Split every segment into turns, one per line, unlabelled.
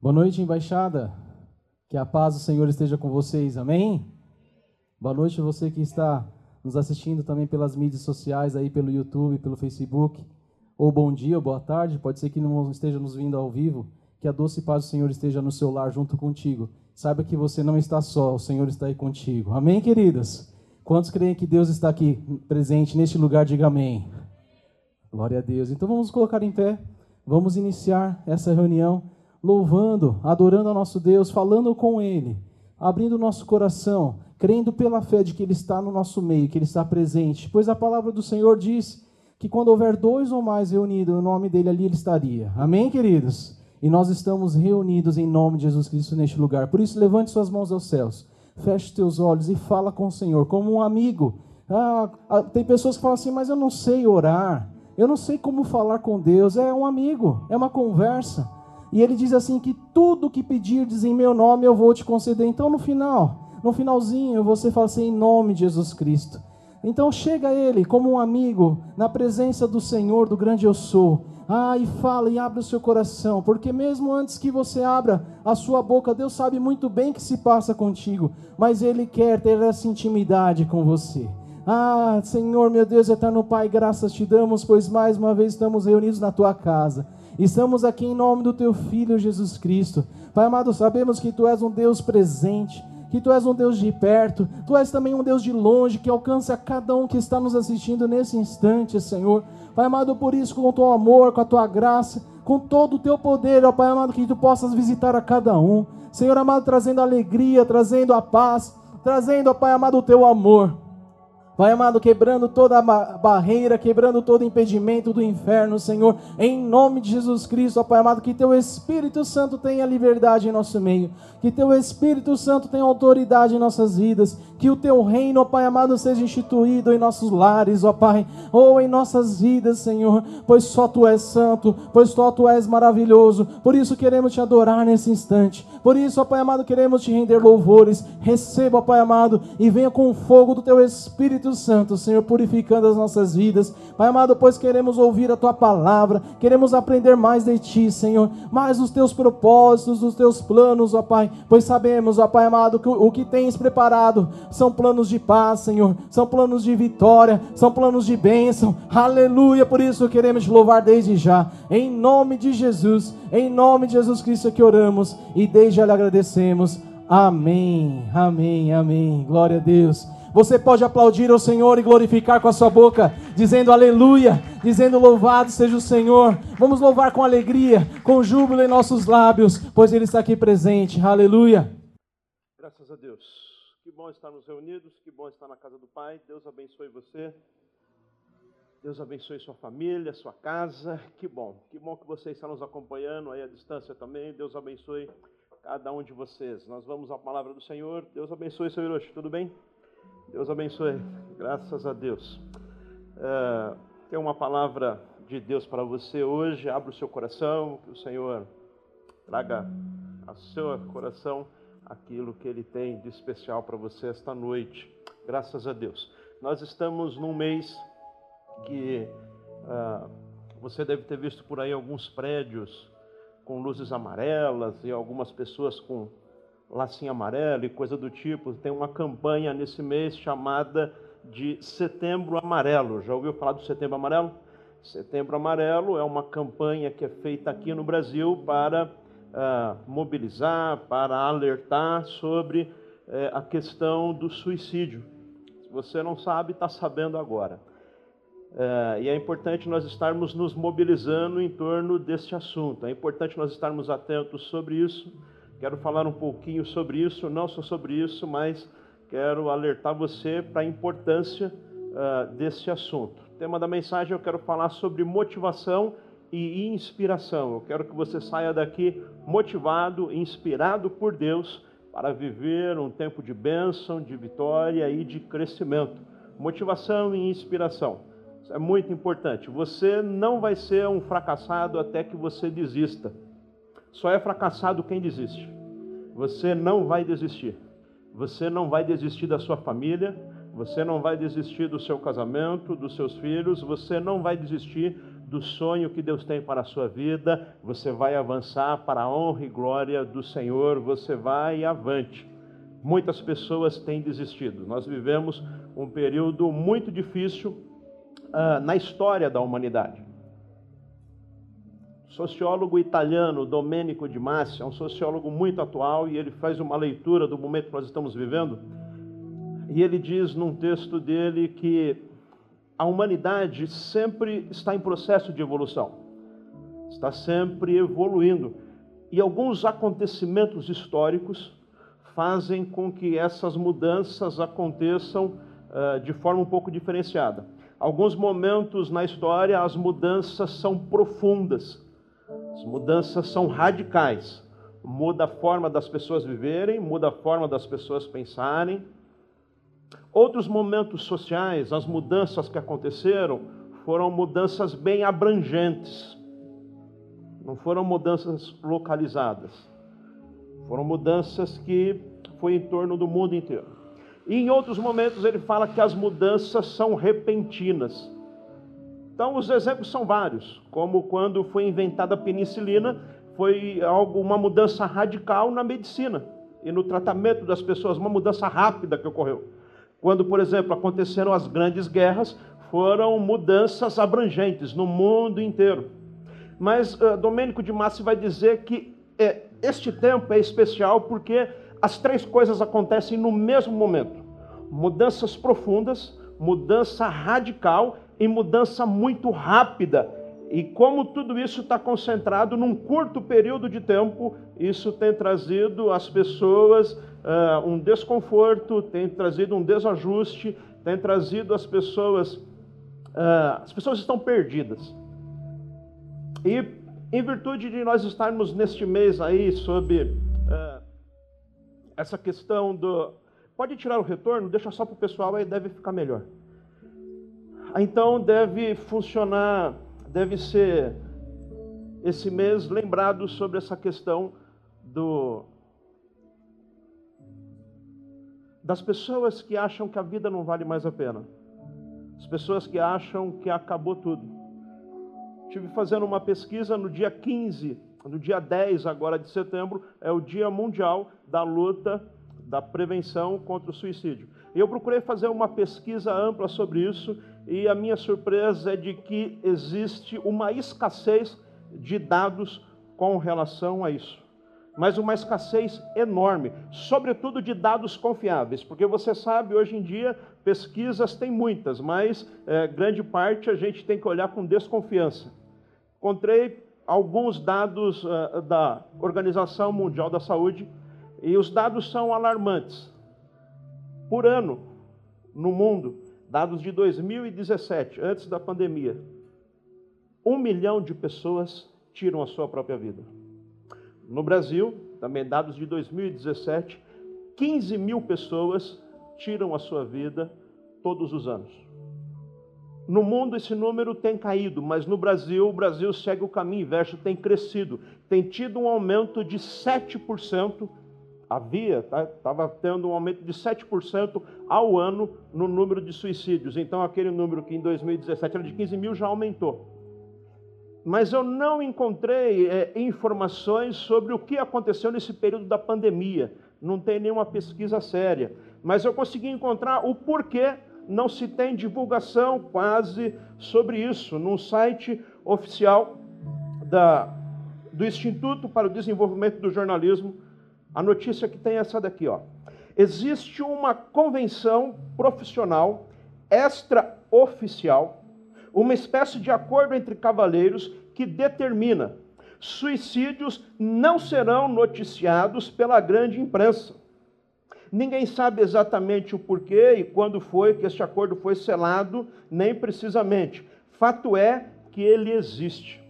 Boa noite, embaixada. Que a paz do Senhor esteja com vocês. Amém? Boa noite você que está nos assistindo também pelas mídias sociais aí pelo YouTube, pelo Facebook. Ou bom dia, ou boa tarde, pode ser que não esteja nos vindo ao vivo. Que a doce paz do Senhor esteja no seu lar junto contigo. Saiba que você não está só, o Senhor está aí contigo. Amém, queridas? Quantos creem que Deus está aqui presente neste lugar? Diga amém. Glória a Deus. Então vamos colocar em pé. Vamos iniciar essa reunião louvando, adorando ao nosso Deus, falando com Ele, abrindo o nosso coração, crendo pela fé de que Ele está no nosso meio, que Ele está presente. Pois a palavra do Senhor diz que quando houver dois ou mais reunidos, o nome dele ali Ele estaria. Amém, queridos? E nós estamos reunidos em nome de Jesus Cristo neste lugar. Por isso, levante suas mãos aos céus, feche teus olhos e fala com o Senhor, como um amigo. Ah, ah, tem pessoas que falam assim, mas eu não sei orar, eu não sei como falar com Deus. É um amigo, é uma conversa. E ele diz assim: que tudo que pedirdes em meu nome eu vou te conceder. Então, no final, no finalzinho, você fala assim: em nome de Jesus Cristo. Então, chega ele como um amigo, na presença do Senhor, do grande eu sou. Ah, e fala e abre o seu coração, porque mesmo antes que você abra a sua boca, Deus sabe muito bem o que se passa contigo, mas Ele quer ter essa intimidade com você. Ah, Senhor, meu Deus, eterno Pai, graças te damos, pois mais uma vez estamos reunidos na tua casa. Estamos aqui em nome do teu Filho Jesus Cristo. Pai amado, sabemos que tu és um Deus presente, que tu és um Deus de perto, tu és também um Deus de longe, que alcança cada um que está nos assistindo nesse instante, Senhor. Pai amado, por isso, com o teu amor, com a tua graça, com todo o teu poder, ó Pai amado, que tu possas visitar a cada um. Senhor amado, trazendo alegria, trazendo a paz, trazendo, ó Pai amado, o teu amor. Pai amado, quebrando toda a barreira, quebrando todo impedimento do inferno, Senhor, em nome de Jesus Cristo, ó Pai amado, que Teu Espírito Santo tenha liberdade em nosso meio, que Teu Espírito Santo tenha autoridade em nossas vidas, que o Teu reino, ó Pai amado, seja instituído em nossos lares, ó Pai, ou em nossas vidas, Senhor, pois só Tu és santo, pois só Tu és maravilhoso, por isso queremos Te adorar nesse instante, por isso, ó Pai amado, queremos Te render louvores, receba, ó Pai amado, e venha com o fogo do Teu Espírito Espírito Santo, Senhor, purificando as nossas vidas. Pai amado, pois queremos ouvir a tua palavra, queremos aprender mais de ti, Senhor, mais dos teus propósitos, dos teus planos, ó Pai, pois sabemos, ó Pai amado, que o que tens preparado são planos de paz, Senhor, são planos de vitória, são planos de bênção. Aleluia, por isso queremos te louvar desde já, em nome de Jesus, em nome de Jesus Cristo que oramos e desde já lhe agradecemos. Amém, amém, amém. Glória a Deus. Você pode aplaudir ao Senhor e glorificar com a sua boca, dizendo aleluia, dizendo louvado seja o Senhor. Vamos louvar com alegria, com júbilo em nossos lábios, pois Ele está aqui presente. Aleluia.
Graças a Deus. Que bom estarmos reunidos, que bom estar na casa do Pai. Deus abençoe você. Deus abençoe sua família, sua casa. Que bom. Que bom que você está nos acompanhando aí à distância também. Deus abençoe cada um de vocês. Nós vamos à palavra do Senhor. Deus abençoe, seu Hiroshi. Tudo bem? Deus abençoe. Graças a Deus. É, tem uma palavra de Deus para você hoje. Abra o seu coração, que o Senhor traga ao seu coração aquilo que Ele tem de especial para você esta noite. Graças a Deus. Nós estamos num mês que uh, você deve ter visto por aí alguns prédios com luzes amarelas e algumas pessoas com lacinho amarelo e coisa do tipo. Tem uma campanha nesse mês chamada de Setembro Amarelo. Já ouviu falar do Setembro Amarelo? Setembro Amarelo é uma campanha que é feita aqui no Brasil para uh, mobilizar, para alertar sobre uh, a questão do suicídio. Se você não sabe, está sabendo agora. Uh, e é importante nós estarmos nos mobilizando em torno deste assunto. É importante nós estarmos atentos sobre isso Quero falar um pouquinho sobre isso, não só sobre isso, mas quero alertar você para a importância uh, desse assunto. O tema da mensagem eu quero falar sobre motivação e inspiração. Eu quero que você saia daqui motivado, inspirado por Deus para viver um tempo de bênção, de vitória e de crescimento. Motivação e inspiração. Isso é muito importante. Você não vai ser um fracassado até que você desista. Só é fracassado quem desiste. Você não vai desistir. Você não vai desistir da sua família, você não vai desistir do seu casamento, dos seus filhos, você não vai desistir do sonho que Deus tem para a sua vida, você vai avançar para a honra e glória do Senhor, você vai avante. Muitas pessoas têm desistido. Nós vivemos um período muito difícil uh, na história da humanidade. Sociólogo italiano Domenico Di Massi é um sociólogo muito atual e ele faz uma leitura do momento que nós estamos vivendo. E ele diz num texto dele que a humanidade sempre está em processo de evolução, está sempre evoluindo. E alguns acontecimentos históricos fazem com que essas mudanças aconteçam uh, de forma um pouco diferenciada. Alguns momentos na história as mudanças são profundas, as mudanças são radicais. Muda a forma das pessoas viverem, muda a forma das pessoas pensarem, Outros momentos sociais, as mudanças que aconteceram, foram mudanças bem abrangentes. Não foram mudanças localizadas. Foram mudanças que foi em torno do mundo inteiro. E em outros momentos ele fala que as mudanças são repentinas. Então os exemplos são vários, como quando foi inventada a penicilina, foi algo uma mudança radical na medicina e no tratamento das pessoas, uma mudança rápida que ocorreu. Quando, por exemplo, aconteceram as grandes guerras, foram mudanças abrangentes no mundo inteiro. Mas uh, Domênico de Massi vai dizer que é, este tempo é especial porque as três coisas acontecem no mesmo momento: mudanças profundas, mudança radical e mudança muito rápida. E como tudo isso está concentrado num curto período de tempo, isso tem trazido as pessoas uh, um desconforto, tem trazido um desajuste, tem trazido as pessoas, uh, as pessoas estão perdidas. E em virtude de nós estarmos neste mês aí sobre uh, essa questão do. Pode tirar o retorno, deixa só para o pessoal aí, deve ficar melhor. Então deve funcionar, deve ser esse mês lembrado sobre essa questão do das pessoas que acham que a vida não vale mais a pena, as pessoas que acham que acabou tudo. Estive fazendo uma pesquisa no dia 15, no dia 10 agora de setembro, é o Dia Mundial da Luta da Prevenção contra o Suicídio. Eu procurei fazer uma pesquisa ampla sobre isso e a minha surpresa é de que existe uma escassez de dados com relação a isso mas uma escassez enorme, sobretudo de dados confiáveis, porque você sabe, hoje em dia, pesquisas tem muitas, mas é, grande parte a gente tem que olhar com desconfiança. Encontrei alguns dados uh, da Organização Mundial da Saúde e os dados são alarmantes. Por ano, no mundo, dados de 2017, antes da pandemia, um milhão de pessoas tiram a sua própria vida. No Brasil, também dados de 2017, 15 mil pessoas tiram a sua vida todos os anos. No mundo esse número tem caído, mas no Brasil, o Brasil segue o caminho inverso, tem crescido, tem tido um aumento de 7%, havia, estava tá, tendo um aumento de 7% ao ano no número de suicídios. Então aquele número que em 2017 era de 15 mil já aumentou mas eu não encontrei é, informações sobre o que aconteceu nesse período da pandemia. Não tem nenhuma pesquisa séria. Mas eu consegui encontrar o porquê não se tem divulgação quase sobre isso num site oficial da, do Instituto para o Desenvolvimento do Jornalismo. A notícia que tem é essa daqui, ó. Existe uma convenção profissional extraoficial uma espécie de acordo entre cavaleiros que determina suicídios não serão noticiados pela grande imprensa. Ninguém sabe exatamente o porquê e quando foi que este acordo foi selado, nem precisamente. Fato é que ele existe.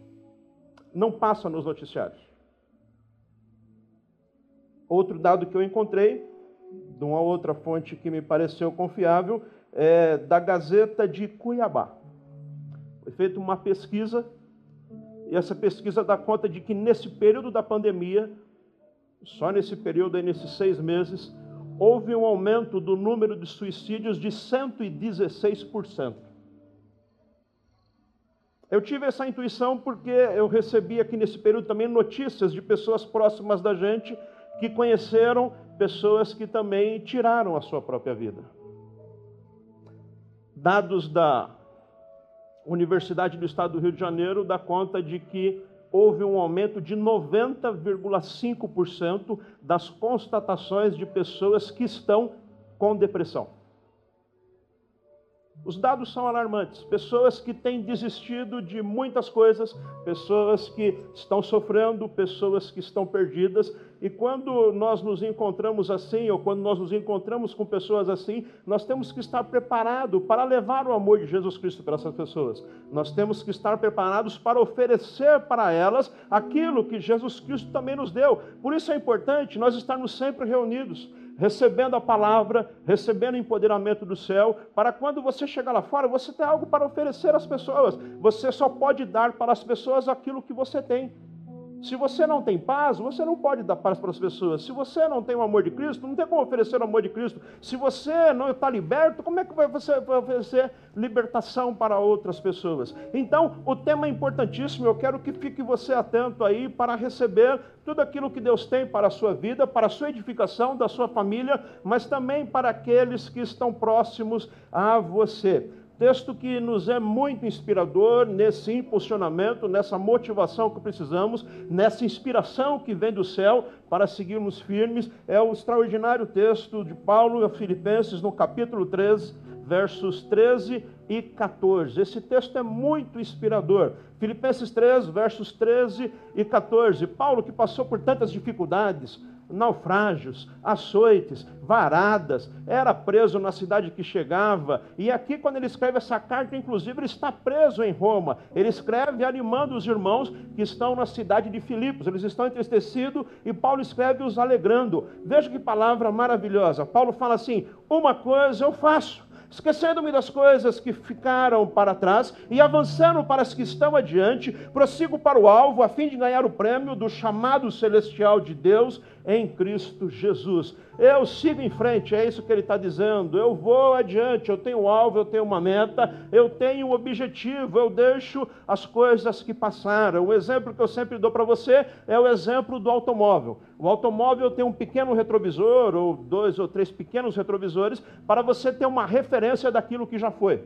Não passa nos noticiários. Outro dado que eu encontrei, de uma outra fonte que me pareceu confiável, é da Gazeta de Cuiabá. Foi feita uma pesquisa, e essa pesquisa dá conta de que nesse período da pandemia, só nesse período, aí, nesses seis meses, houve um aumento do número de suicídios de 116%. Eu tive essa intuição porque eu recebi aqui nesse período também notícias de pessoas próximas da gente que conheceram pessoas que também tiraram a sua própria vida. Dados da Universidade do Estado do Rio de Janeiro dá conta de que houve um aumento de 90,5% das constatações de pessoas que estão com depressão. Os dados são alarmantes. Pessoas que têm desistido de muitas coisas, pessoas que estão sofrendo, pessoas que estão perdidas. E quando nós nos encontramos assim, ou quando nós nos encontramos com pessoas assim, nós temos que estar preparados para levar o amor de Jesus Cristo para essas pessoas. Nós temos que estar preparados para oferecer para elas aquilo que Jesus Cristo também nos deu. Por isso é importante nós estarmos sempre reunidos recebendo a palavra, recebendo o empoderamento do céu, para quando você chegar lá fora, você ter algo para oferecer às pessoas. Você só pode dar para as pessoas aquilo que você tem. Se você não tem paz, você não pode dar paz para as pessoas. Se você não tem o amor de Cristo, não tem como oferecer o amor de Cristo. Se você não está liberto, como é que você vai oferecer libertação para outras pessoas? Então, o tema é importantíssimo. Eu quero que fique você atento aí para receber tudo aquilo que Deus tem para a sua vida, para a sua edificação, da sua família, mas também para aqueles que estão próximos a você. Texto que nos é muito inspirador nesse impulsionamento, nessa motivação que precisamos, nessa inspiração que vem do céu para seguirmos firmes. É o extraordinário texto de Paulo a Filipenses, no capítulo 3, versos 13 e 14. Esse texto é muito inspirador. Filipenses 3, versos 13 e 14. Paulo, que passou por tantas dificuldades, naufrágios, açoites, varadas, era preso na cidade que chegava. E aqui, quando ele escreve essa carta, inclusive, ele está preso em Roma. Ele escreve animando os irmãos que estão na cidade de Filipos. Eles estão entristecidos e Paulo escreve os alegrando. Veja que palavra maravilhosa. Paulo fala assim: Uma coisa eu faço esquecendo-me das coisas que ficaram para trás e avançando para as que estão adiante, prossigo para o alvo a fim de ganhar o prêmio do chamado celestial de Deus em Cristo Jesus. Eu sigo em frente, é isso que ele está dizendo. Eu vou adiante, eu tenho um alvo, eu tenho uma meta, eu tenho um objetivo, eu deixo as coisas que passaram. O exemplo que eu sempre dou para você é o exemplo do automóvel. O automóvel tem um pequeno retrovisor, ou dois ou três pequenos retrovisores, para você ter uma referência daquilo que já foi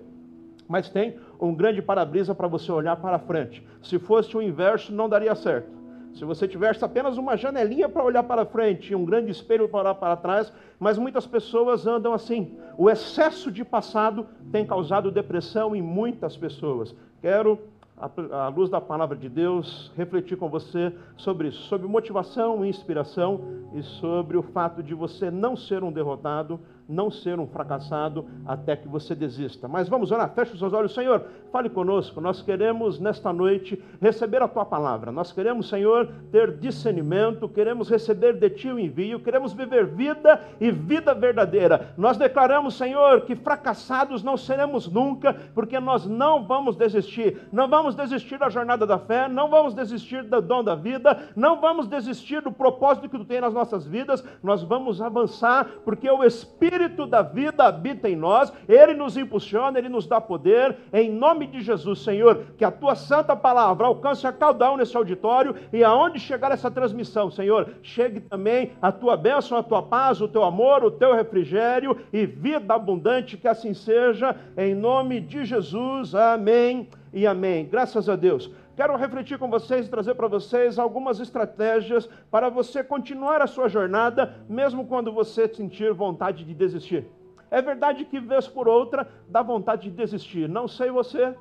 mas tem um grande para-brisa para você olhar para frente. Se fosse o inverso, não daria certo. Se você tivesse apenas uma janelinha para olhar para frente e um grande espelho para olhar para trás, mas muitas pessoas andam assim. O excesso de passado tem causado depressão em muitas pessoas. Quero, à luz da palavra de Deus, refletir com você sobre isso, sobre motivação e inspiração e sobre o fato de você não ser um derrotado, não ser um fracassado até que você desista. Mas vamos orar, feche os seus olhos, Senhor, fale conosco. Nós queremos nesta noite receber a tua palavra. Nós queremos, Senhor, ter discernimento, queremos receber de ti o envio, queremos viver vida e vida verdadeira. Nós declaramos, Senhor, que fracassados não seremos nunca, porque nós não vamos desistir. Não vamos desistir da jornada da fé, não vamos desistir do dom da vida, não vamos desistir do propósito que tu tem nas nossas vidas. Nós vamos avançar, porque o Espírito Espírito da vida habita em nós, ele nos impulsiona, ele nos dá poder, em nome de Jesus, Senhor, que a tua santa palavra alcance a caudal nesse auditório e aonde chegar essa transmissão, Senhor, chegue também a tua bênção, a tua paz, o teu amor, o teu refrigério e vida abundante, que assim seja, em nome de Jesus, amém e amém. Graças a Deus. Quero refletir com vocês e trazer para vocês algumas estratégias para você continuar a sua jornada, mesmo quando você sentir vontade de desistir. É verdade que, vez por outra, dá vontade de desistir. Não sei você,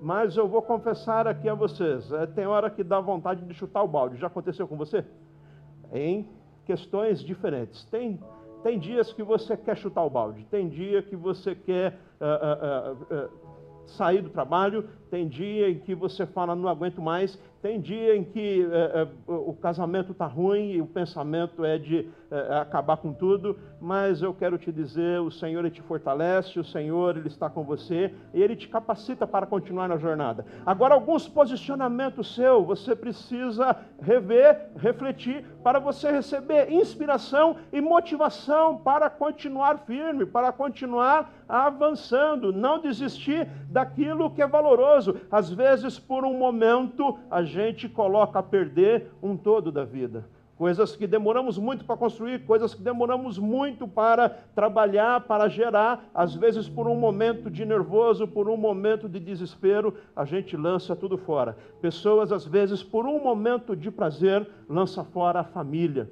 mas eu vou confessar aqui a vocês: é, tem hora que dá vontade de chutar o balde. Já aconteceu com você? Em questões diferentes. Tem, tem dias que você quer chutar o balde, tem dia que você quer. Uh, uh, uh, sair do trabalho, tem dia em que você fala, não aguento mais, tem dia em que é, é, o casamento está ruim e o pensamento é de é, acabar com tudo, mas eu quero te dizer, o Senhor ele te fortalece, o Senhor ele está com você e ele te capacita para continuar na jornada. Agora, alguns posicionamentos seu, você precisa rever, refletir, para você receber inspiração e motivação para continuar firme, para continuar avançando, não desistir daquilo que é valoroso nervoso. Às vezes, por um momento, a gente coloca a perder um todo da vida coisas que demoramos muito para construir, coisas que demoramos muito para trabalhar, para gerar, às vezes por um momento de nervoso, por um momento de desespero, a gente lança tudo fora. Pessoas, às vezes, por um momento de prazer, lança fora a família.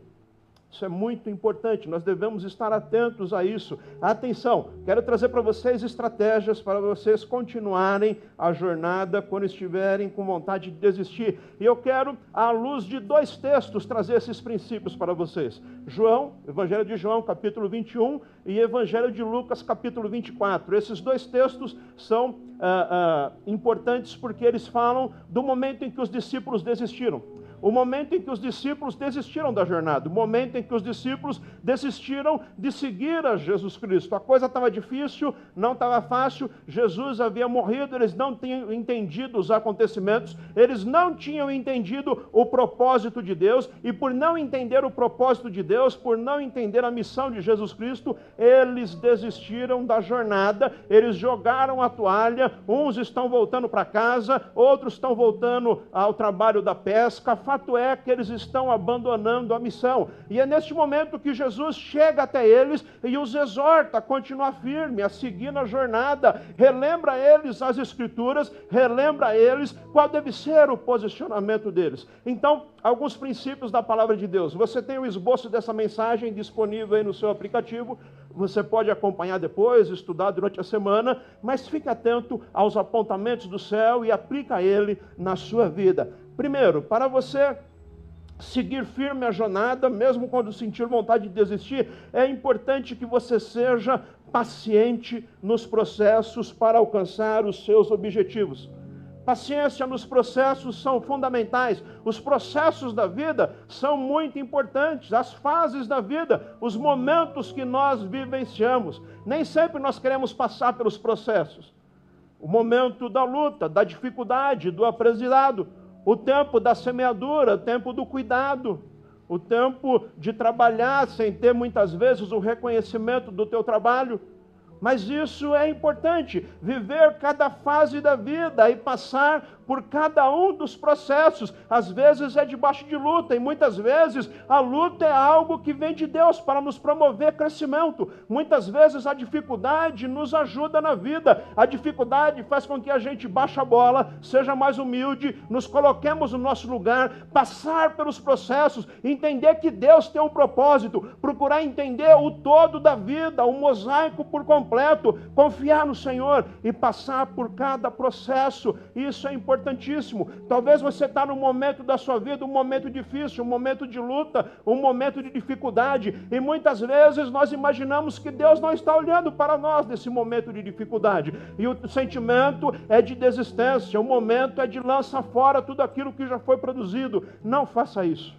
Isso é muito importante, nós devemos estar atentos a isso. Atenção, quero trazer para vocês estratégias para vocês continuarem a jornada quando estiverem com vontade de desistir. E eu quero, à luz de dois textos, trazer esses princípios para vocês: João, Evangelho de João, capítulo 21, e Evangelho de Lucas, capítulo 24. Esses dois textos são ah, ah, importantes porque eles falam do momento em que os discípulos desistiram o momento em que os discípulos desistiram da jornada, o momento em que os discípulos desistiram de seguir a Jesus Cristo. A coisa estava difícil, não estava fácil, Jesus havia morrido, eles não tinham entendido os acontecimentos, eles não tinham entendido o propósito de Deus, e por não entender o propósito de Deus, por não entender a missão de Jesus Cristo, eles desistiram da jornada, eles jogaram a toalha, uns estão voltando para casa, outros estão voltando ao trabalho da pesca, fato é que eles estão abandonando a missão. E é neste momento que Jesus chega até eles e os exorta a continuar firme, a seguir na jornada, relembra eles as Escrituras, relembra eles qual deve ser o posicionamento deles. Então, alguns princípios da palavra de Deus. Você tem o esboço dessa mensagem disponível aí no seu aplicativo. Você pode acompanhar depois, estudar durante a semana, mas fique atento aos apontamentos do céu e aplica ele na sua vida. Primeiro, para você seguir firme a jornada, mesmo quando sentir vontade de desistir, é importante que você seja paciente nos processos para alcançar os seus objetivos. Paciência nos processos são fundamentais. Os processos da vida são muito importantes. As fases da vida, os momentos que nós vivenciamos. Nem sempre nós queremos passar pelos processos. O momento da luta, da dificuldade, do aprendizado o tempo da semeadura, o tempo do cuidado, o tempo de trabalhar sem ter muitas vezes o reconhecimento do teu trabalho. Mas isso é importante, viver cada fase da vida e passar por cada um dos processos. Às vezes é debaixo de luta, e muitas vezes a luta é algo que vem de Deus para nos promover crescimento. Muitas vezes a dificuldade nos ajuda na vida. A dificuldade faz com que a gente baixe a bola, seja mais humilde, nos coloquemos no nosso lugar, passar pelos processos, entender que Deus tem um propósito, procurar entender o todo da vida, o mosaico por completo, confiar no Senhor e passar por cada processo. Isso é importante importantíssimo. Talvez você está num momento da sua vida, um momento difícil, um momento de luta, um momento de dificuldade, e muitas vezes nós imaginamos que Deus não está olhando para nós nesse momento de dificuldade. E o sentimento é de desistência, o momento é de lança fora tudo aquilo que já foi produzido. Não faça isso.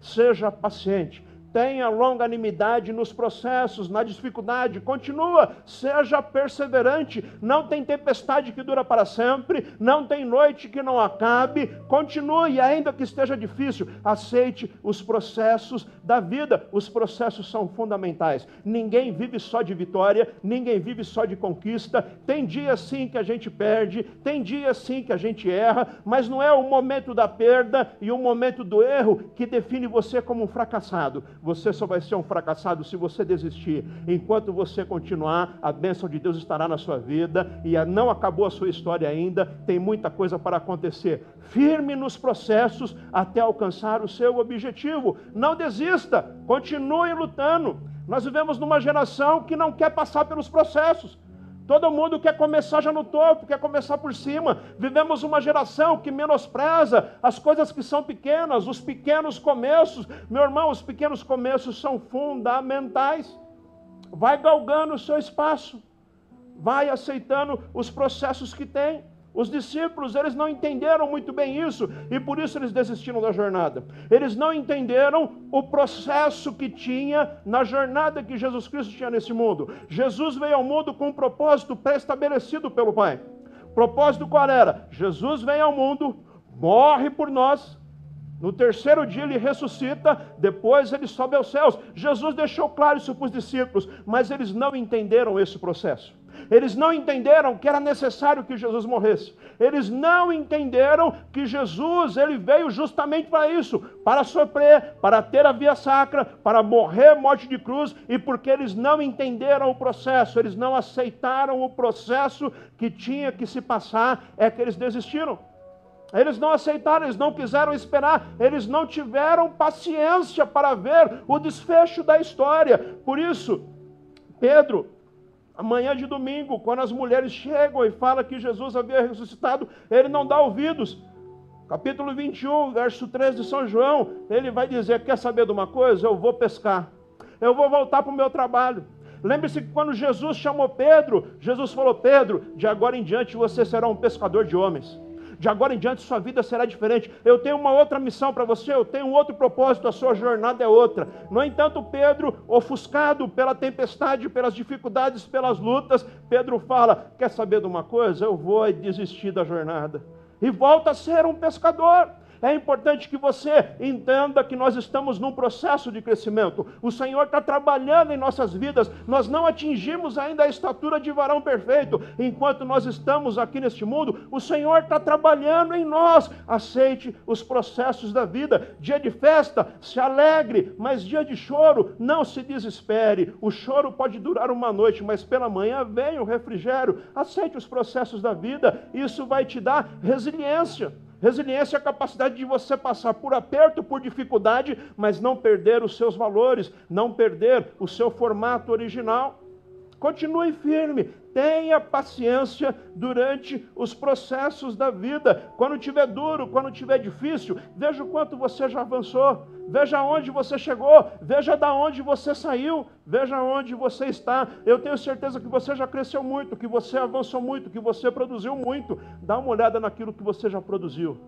Seja paciente tenha longanimidade nos processos, na dificuldade, continua, seja perseverante. Não tem tempestade que dura para sempre, não tem noite que não acabe. Continue, ainda que esteja difícil, aceite os processos da vida. Os processos são fundamentais. Ninguém vive só de vitória, ninguém vive só de conquista. Tem dia sim que a gente perde, tem dia sim que a gente erra, mas não é o momento da perda e o momento do erro que define você como um fracassado você só vai ser um fracassado se você desistir. Enquanto você continuar, a bênção de Deus estará na sua vida e não acabou a sua história ainda, tem muita coisa para acontecer. Firme nos processos até alcançar o seu objetivo. Não desista, continue lutando. Nós vivemos numa geração que não quer passar pelos processos. Todo mundo quer começar já no topo, quer começar por cima. Vivemos uma geração que menospreza as coisas que são pequenas, os pequenos começos. Meu irmão, os pequenos começos são fundamentais. Vai galgando o seu espaço, vai aceitando os processos que tem. Os discípulos, eles não entenderam muito bem isso e por isso eles desistiram da jornada. Eles não entenderam o processo que tinha na jornada que Jesus Cristo tinha nesse mundo. Jesus veio ao mundo com um propósito pré-estabelecido pelo Pai. Propósito qual era? Jesus vem ao mundo, morre por nós, No terceiro dia ele ressuscita, depois ele sobe aos céus. Jesus deixou claro isso para os discípulos, mas eles não entenderam esse processo. Eles não entenderam que era necessário que Jesus morresse. Eles não entenderam que Jesus ele veio justamente para isso, para sofrer, para ter a via sacra, para morrer morte de cruz e porque eles não entenderam o processo, eles não aceitaram o processo que tinha que se passar, é que eles desistiram. Eles não aceitaram, eles não quiseram esperar, eles não tiveram paciência para ver o desfecho da história. Por isso, Pedro, amanhã de domingo, quando as mulheres chegam e falam que Jesus havia ressuscitado, ele não dá ouvidos. Capítulo 21, verso 13 de São João, ele vai dizer: Quer saber de uma coisa? Eu vou pescar, eu vou voltar para o meu trabalho. Lembre-se que quando Jesus chamou Pedro, Jesus falou: Pedro, de agora em diante você será um pescador de homens de agora em diante sua vida será diferente. Eu tenho uma outra missão para você, eu tenho um outro propósito, a sua jornada é outra. No entanto, Pedro, ofuscado pela tempestade, pelas dificuldades, pelas lutas, Pedro fala: Quer saber de uma coisa? Eu vou desistir da jornada. E volta a ser um pescador. É importante que você entenda que nós estamos num processo de crescimento. O Senhor está trabalhando em nossas vidas. Nós não atingimos ainda a estatura de varão perfeito. Enquanto nós estamos aqui neste mundo, o Senhor está trabalhando em nós. Aceite os processos da vida. Dia de festa, se alegre, mas dia de choro, não se desespere. O choro pode durar uma noite, mas pela manhã vem o refrigério. Aceite os processos da vida. Isso vai te dar resiliência. Resiliência é a capacidade de você passar por aperto, por dificuldade, mas não perder os seus valores, não perder o seu formato original. Continue firme, tenha paciência durante os processos da vida. Quando tiver duro, quando tiver difícil, veja o quanto você já avançou, veja onde você chegou, veja da onde você saiu, veja onde você está. Eu tenho certeza que você já cresceu muito, que você avançou muito, que você produziu muito. Dá uma olhada naquilo que você já produziu.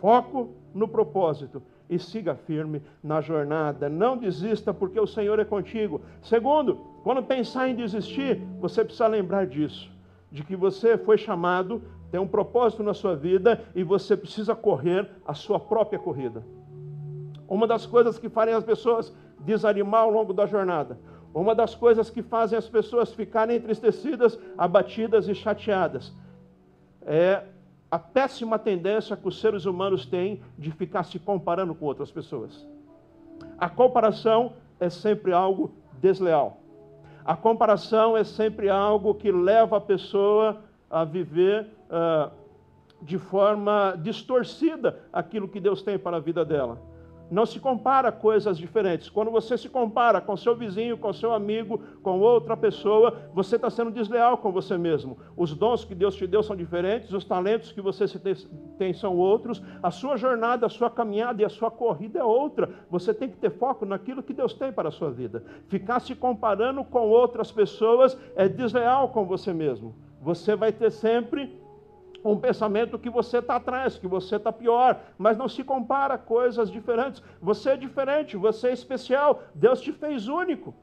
Foco no propósito e siga firme na jornada. Não desista, porque o Senhor é contigo. Segundo, quando pensar em desistir, você precisa lembrar disso, de que você foi chamado, tem um propósito na sua vida e você precisa correr a sua própria corrida. Uma das coisas que farem as pessoas desanimar ao longo da jornada, uma das coisas que fazem as pessoas ficarem entristecidas, abatidas e chateadas, é a péssima tendência que os seres humanos têm de ficar se comparando com outras pessoas. A comparação é sempre algo desleal. A comparação é sempre algo que leva a pessoa a viver uh, de forma distorcida aquilo que Deus tem para a vida dela. Não se compara coisas diferentes. Quando você se compara com seu vizinho, com seu amigo, com outra pessoa, você está sendo desleal com você mesmo. Os dons que Deus te deu são diferentes, os talentos que você tem são outros, a sua jornada, a sua caminhada e a sua corrida é outra. Você tem que ter foco naquilo que Deus tem para a sua vida. Ficar se comparando com outras pessoas é desleal com você mesmo. Você vai ter sempre um pensamento que você está atrás, que você está pior, mas não se compara coisas diferentes. Você é diferente, você é especial, Deus te fez único.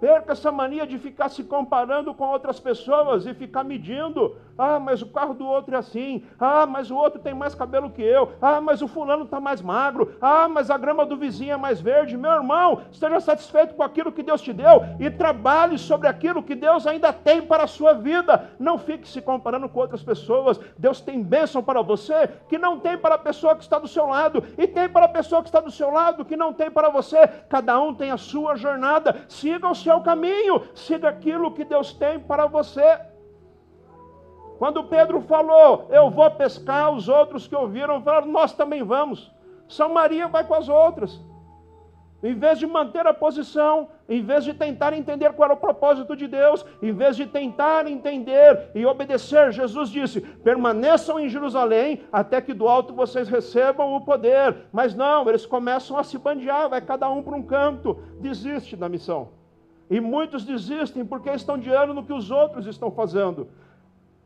Perca essa mania de ficar se comparando com outras pessoas e ficar medindo. Ah, mas o carro do outro é assim. Ah, mas o outro tem mais cabelo que eu. Ah, mas o fulano está mais magro. Ah, mas a grama do vizinho é mais verde. Meu irmão, esteja satisfeito com aquilo que Deus te deu e trabalhe sobre aquilo que Deus ainda tem para a sua vida. Não fique se comparando com outras pessoas. Deus tem bênção para você que não tem para a pessoa que está do seu lado e tem para a pessoa que está do seu lado que não tem para você. Cada um tem a sua jornada. Siga o seu caminho. Siga aquilo que Deus tem para você. Quando Pedro falou, eu vou pescar, os outros que ouviram falaram, nós também vamos. São Maria vai com as outras. Em vez de manter a posição, em vez de tentar entender qual era o propósito de Deus, em vez de tentar entender e obedecer, Jesus disse: permaneçam em Jerusalém até que do alto vocês recebam o poder. Mas não, eles começam a se bandear, vai cada um para um canto, desiste da missão. E muitos desistem porque estão de ano no que os outros estão fazendo.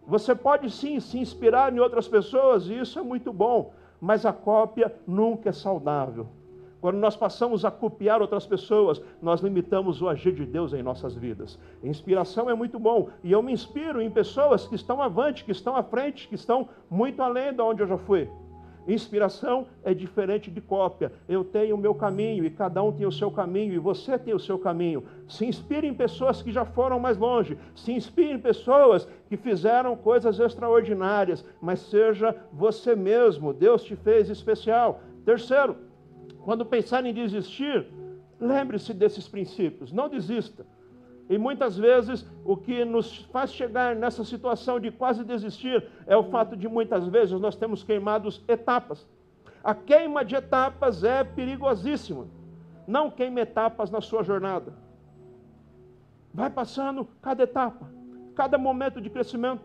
Você pode sim se inspirar em outras pessoas, e isso é muito bom, mas a cópia nunca é saudável. Quando nós passamos a copiar outras pessoas, nós limitamos o agir de Deus em nossas vidas. Inspiração é muito bom, e eu me inspiro em pessoas que estão avante, que estão à frente, que estão muito além de onde eu já fui. Inspiração é diferente de cópia. Eu tenho o meu caminho e cada um tem o seu caminho e você tem o seu caminho. Se inspire em pessoas que já foram mais longe. Se inspire em pessoas que fizeram coisas extraordinárias. Mas seja você mesmo. Deus te fez especial. Terceiro, quando pensar em desistir, lembre-se desses princípios. Não desista. E muitas vezes o que nos faz chegar nessa situação de quase desistir é o fato de muitas vezes nós temos queimados etapas. A queima de etapas é perigosíssima. Não queime etapas na sua jornada. Vai passando cada etapa, cada momento de crescimento.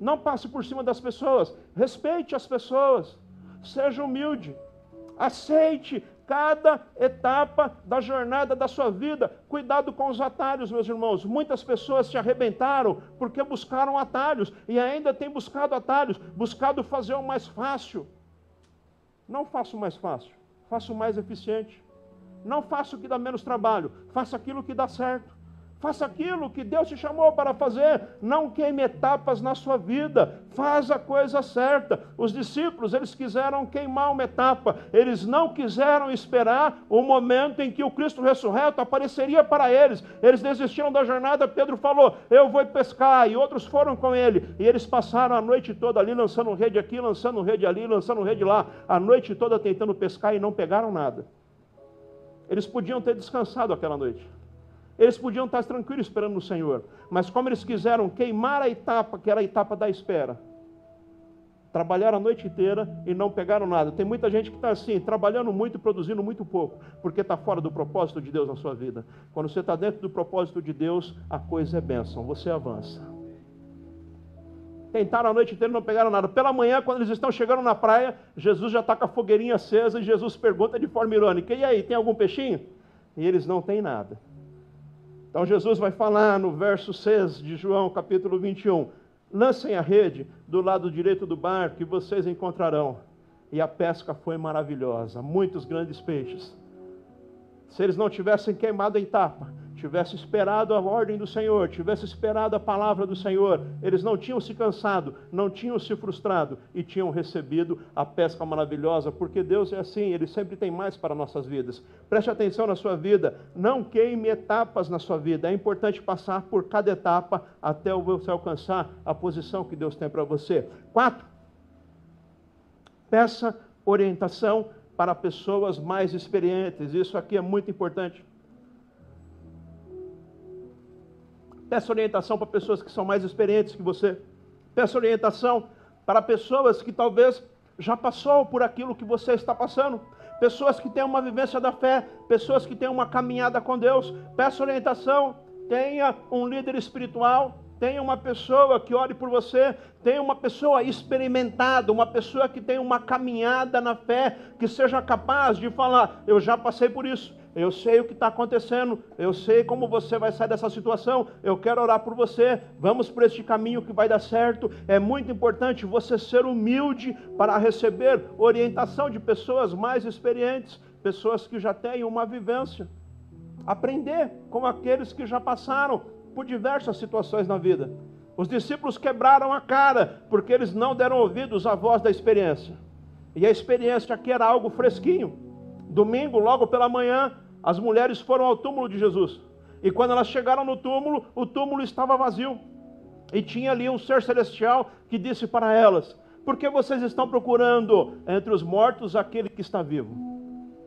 Não passe por cima das pessoas. Respeite as pessoas. Seja humilde. Aceite cada etapa da jornada da sua vida. Cuidado com os atalhos, meus irmãos. Muitas pessoas se arrebentaram porque buscaram atalhos e ainda têm buscado atalhos, buscado fazer o mais fácil. Não faça o mais fácil, faça o mais eficiente. Não faça o que dá menos trabalho, faça aquilo que dá certo. Faça aquilo que Deus te chamou para fazer. Não queime etapas na sua vida. Faz a coisa certa. Os discípulos, eles quiseram queimar uma etapa. Eles não quiseram esperar o momento em que o Cristo ressurreto apareceria para eles. Eles desistiram da jornada. Pedro falou: Eu vou pescar. E outros foram com ele. E eles passaram a noite toda ali, lançando rede aqui, lançando rede ali, lançando rede lá. A noite toda tentando pescar e não pegaram nada. Eles podiam ter descansado aquela noite. Eles podiam estar tranquilos esperando no Senhor, mas como eles quiseram queimar a etapa, que era a etapa da espera, trabalharam a noite inteira e não pegaram nada. Tem muita gente que está assim, trabalhando muito e produzindo muito pouco, porque está fora do propósito de Deus na sua vida. Quando você está dentro do propósito de Deus, a coisa é bênção, você avança. Tentaram a noite inteira e não pegaram nada. Pela manhã, quando eles estão chegando na praia, Jesus já está com a fogueirinha acesa e Jesus pergunta de forma irônica: E aí, tem algum peixinho? E eles não têm nada. Então Jesus vai falar no verso 6 de João, capítulo 21. Lancem a rede do lado direito do barco e vocês encontrarão. E a pesca foi maravilhosa, muitos grandes peixes. Se eles não tivessem queimado em tapa, tivesse esperado a ordem do Senhor, tivesse esperado a palavra do Senhor, eles não tinham se cansado, não tinham se frustrado e tinham recebido a pesca maravilhosa, porque Deus é assim, Ele sempre tem mais para nossas vidas. Preste atenção na sua vida, não queime etapas na sua vida, é importante passar por cada etapa até você alcançar a posição que Deus tem para você. Quatro, peça orientação para pessoas mais experientes, isso aqui é muito importante. Peça orientação para pessoas que são mais experientes que você. Peça orientação para pessoas que talvez já passou por aquilo que você está passando. Pessoas que têm uma vivência da fé, pessoas que têm uma caminhada com Deus. Peça orientação, tenha um líder espiritual, tenha uma pessoa que ore por você, tenha uma pessoa experimentada, uma pessoa que tenha uma caminhada na fé, que seja capaz de falar: Eu já passei por isso, eu sei o que está acontecendo, eu sei como você vai sair dessa situação, eu quero orar por você, vamos por este caminho que vai dar certo. É muito importante você ser humilde para receber orientação de pessoas mais experientes, pessoas que já têm uma vivência. Aprender com aqueles que já passaram por diversas situações na vida. Os discípulos quebraram a cara porque eles não deram ouvidos à voz da experiência. E a experiência aqui era algo fresquinho. Domingo, logo pela manhã, as mulheres foram ao túmulo de Jesus. E quando elas chegaram no túmulo, o túmulo estava vazio. E tinha ali um ser celestial que disse para elas: Por que vocês estão procurando entre os mortos aquele que está vivo?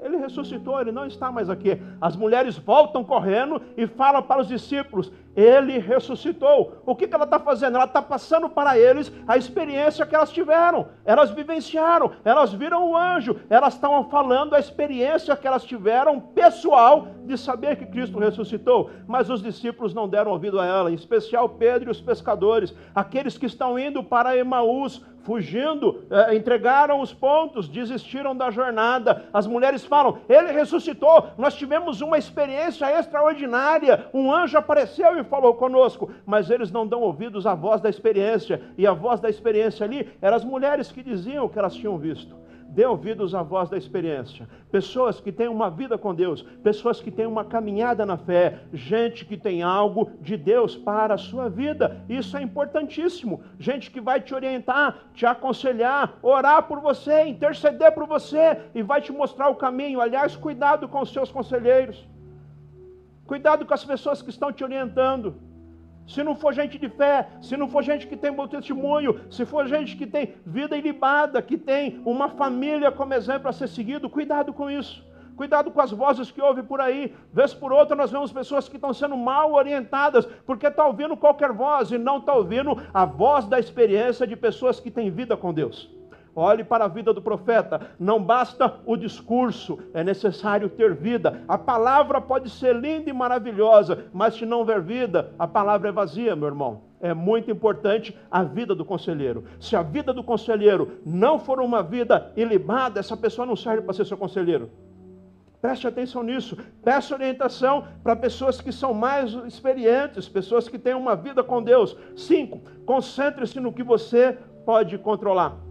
Ele ressuscitou, ele não está mais aqui. As mulheres voltam correndo e falam para os discípulos: Ele ressuscitou. O que, ela está fazendo? Ela está passando para eles a experiência que elas tiveram. Elas vivenciaram, elas viram o anjo, elas estavam falando a experiência que elas tiveram pessoal de saber que Cristo ressuscitou. Mas os discípulos não deram ouvido a ela, em especial Pedro e os pescadores, aqueles que estão indo para Emaús fugindo, eh, entregaram os pontos, desistiram da jornada. As mulheres falam: Ele ressuscitou, nós tivemos uma experiência extraordinária. Um anjo apareceu e falou conosco, mas eles não dão ouvidos à voz da experiência, e a voz da experiência ali eram as mulheres que diziam que elas tinham visto. Dê ouvidos à voz da experiência. Pessoas que têm uma vida com Deus, pessoas que têm uma caminhada na fé, gente que tem algo de Deus para a sua vida. Isso é importantíssimo. Gente que vai te orientar, te aconselhar, orar por você, interceder por você e vai te mostrar o caminho. Aliás, cuidado com os seus conselheiros. Cuidado com as pessoas que estão te orientando. Se não for gente de fé, se não for gente que tem bom testemunho, se for gente que tem vida ilibada, que tem uma família como exemplo a ser seguido, cuidado com isso. Cuidado com as vozes que ouve por aí. Vez por outra, nós vemos pessoas que estão sendo mal orientadas, porque está ouvindo qualquer voz e não está ouvindo a voz da experiência de pessoas que têm vida com Deus. Olhe para a vida do profeta. Não basta o discurso, é necessário ter vida. A palavra pode ser linda e maravilhosa, mas se não ver vida, a palavra é vazia, meu irmão. É muito importante a vida do conselheiro. Se a vida do conselheiro não for uma vida ilibada, essa pessoa não serve para ser seu conselheiro. Preste atenção nisso. Peça orientação para pessoas que são mais experientes, pessoas que têm uma vida com Deus. Cinco, concentre-se no que você pode controlar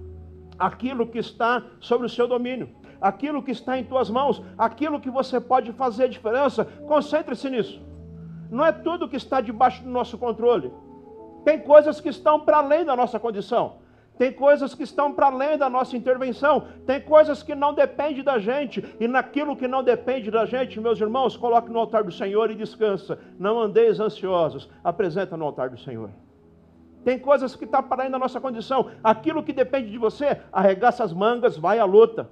aquilo que está sobre o seu domínio, aquilo que está em tuas mãos, aquilo que você pode fazer a diferença, concentre-se nisso. Não é tudo que está debaixo do nosso controle. Tem coisas que estão para além da nossa condição. Tem coisas que estão para além da nossa intervenção. Tem coisas que não dependem da gente. E naquilo que não depende da gente, meus irmãos, coloque no altar do Senhor e descansa. Não andeis ansiosos. Apresenta no altar do Senhor. Tem coisas que tá para além da nossa condição. Aquilo que depende de você, arregaça as mangas, vai à luta.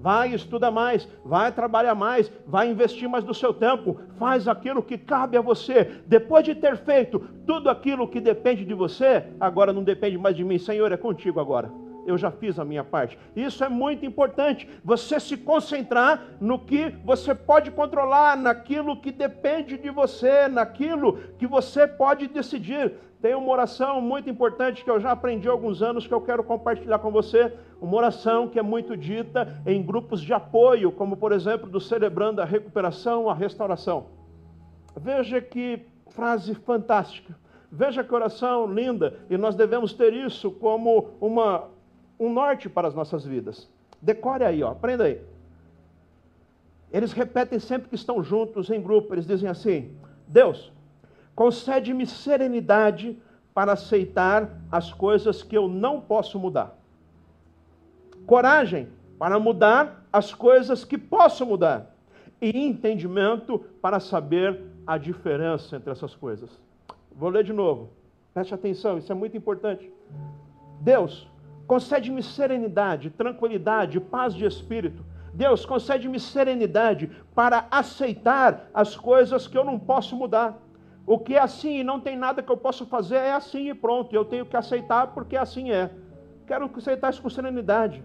Vai, estuda mais, vai trabalhar mais, vai investir mais do seu tempo, faz aquilo que cabe a você. Depois de ter feito tudo aquilo que depende de você, agora não depende mais de mim, Senhor, é contigo agora eu já fiz a minha parte. Isso é muito importante. Você se concentrar no que você pode controlar, naquilo que depende de você, naquilo que você pode decidir. Tem uma oração muito importante que eu já aprendi há alguns anos que eu quero compartilhar com você. Uma oração que é muito dita em grupos de apoio, como por exemplo do Celebrando a Recuperação, a Restauração. Veja que frase fantástica. Veja que oração linda, e nós devemos ter isso como uma um norte para as nossas vidas. Decore aí, ó, aprenda aí. Eles repetem sempre que estão juntos em grupo, eles dizem assim: Deus, concede-me serenidade para aceitar as coisas que eu não posso mudar. Coragem para mudar as coisas que posso mudar. E entendimento para saber a diferença entre essas coisas. Vou ler de novo. Preste atenção, isso é muito importante. Deus, Concede-me serenidade, tranquilidade, paz de espírito. Deus, concede-me serenidade para aceitar as coisas que eu não posso mudar. O que é assim e não tem nada que eu possa fazer é assim e pronto. Eu tenho que aceitar porque assim é. Quero aceitar isso com serenidade.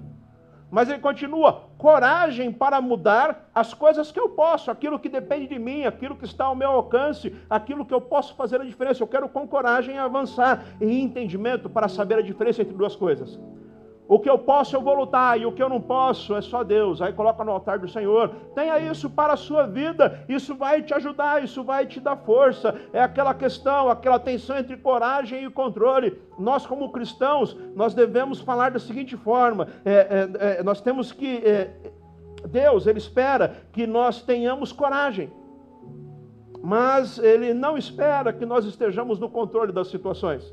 Mas ele continua: coragem para mudar as coisas que eu posso, aquilo que depende de mim, aquilo que está ao meu alcance, aquilo que eu posso fazer a diferença. Eu quero com coragem avançar e entendimento para saber a diferença entre duas coisas. O que eu posso eu vou lutar e o que eu não posso é só Deus. Aí coloca no altar do Senhor. Tenha isso para a sua vida. Isso vai te ajudar, isso vai te dar força. É aquela questão, aquela tensão entre coragem e controle. Nós como cristãos, nós devemos falar da seguinte forma: é, é, é, nós temos que é, Deus ele espera que nós tenhamos coragem. Mas ele não espera que nós estejamos no controle das situações.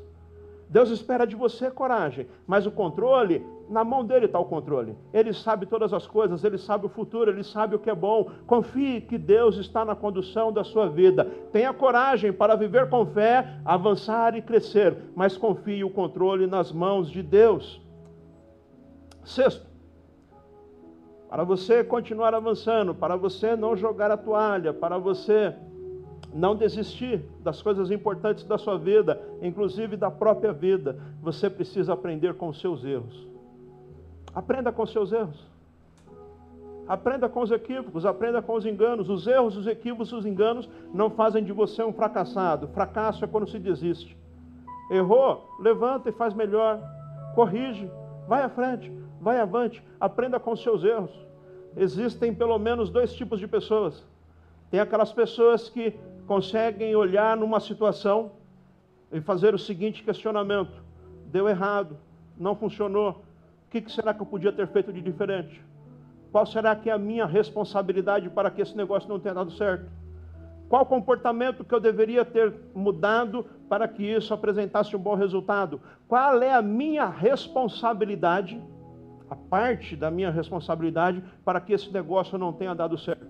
Deus espera de você coragem, mas o controle, na mão dele está o controle. Ele sabe todas as coisas, ele sabe o futuro, ele sabe o que é bom. Confie que Deus está na condução da sua vida. Tenha coragem para viver com fé, avançar e crescer, mas confie o controle nas mãos de Deus. Sexto, para você continuar avançando, para você não jogar a toalha, para você não desistir das coisas importantes da sua vida, inclusive da própria vida. Você precisa aprender com os seus erros. Aprenda com os seus erros. Aprenda com os equívocos, aprenda com os enganos. Os erros, os equívocos, os enganos não fazem de você um fracassado. Fracasso é quando se desiste. Errou, levanta e faz melhor. Corrige, vai à frente, vai avante. Aprenda com os seus erros. Existem pelo menos dois tipos de pessoas. Tem aquelas pessoas que conseguem olhar numa situação e fazer o seguinte questionamento: deu errado, não funcionou. O que será que eu podia ter feito de diferente? Qual será que é a minha responsabilidade para que esse negócio não tenha dado certo? Qual comportamento que eu deveria ter mudado para que isso apresentasse um bom resultado? Qual é a minha responsabilidade, a parte da minha responsabilidade, para que esse negócio não tenha dado certo?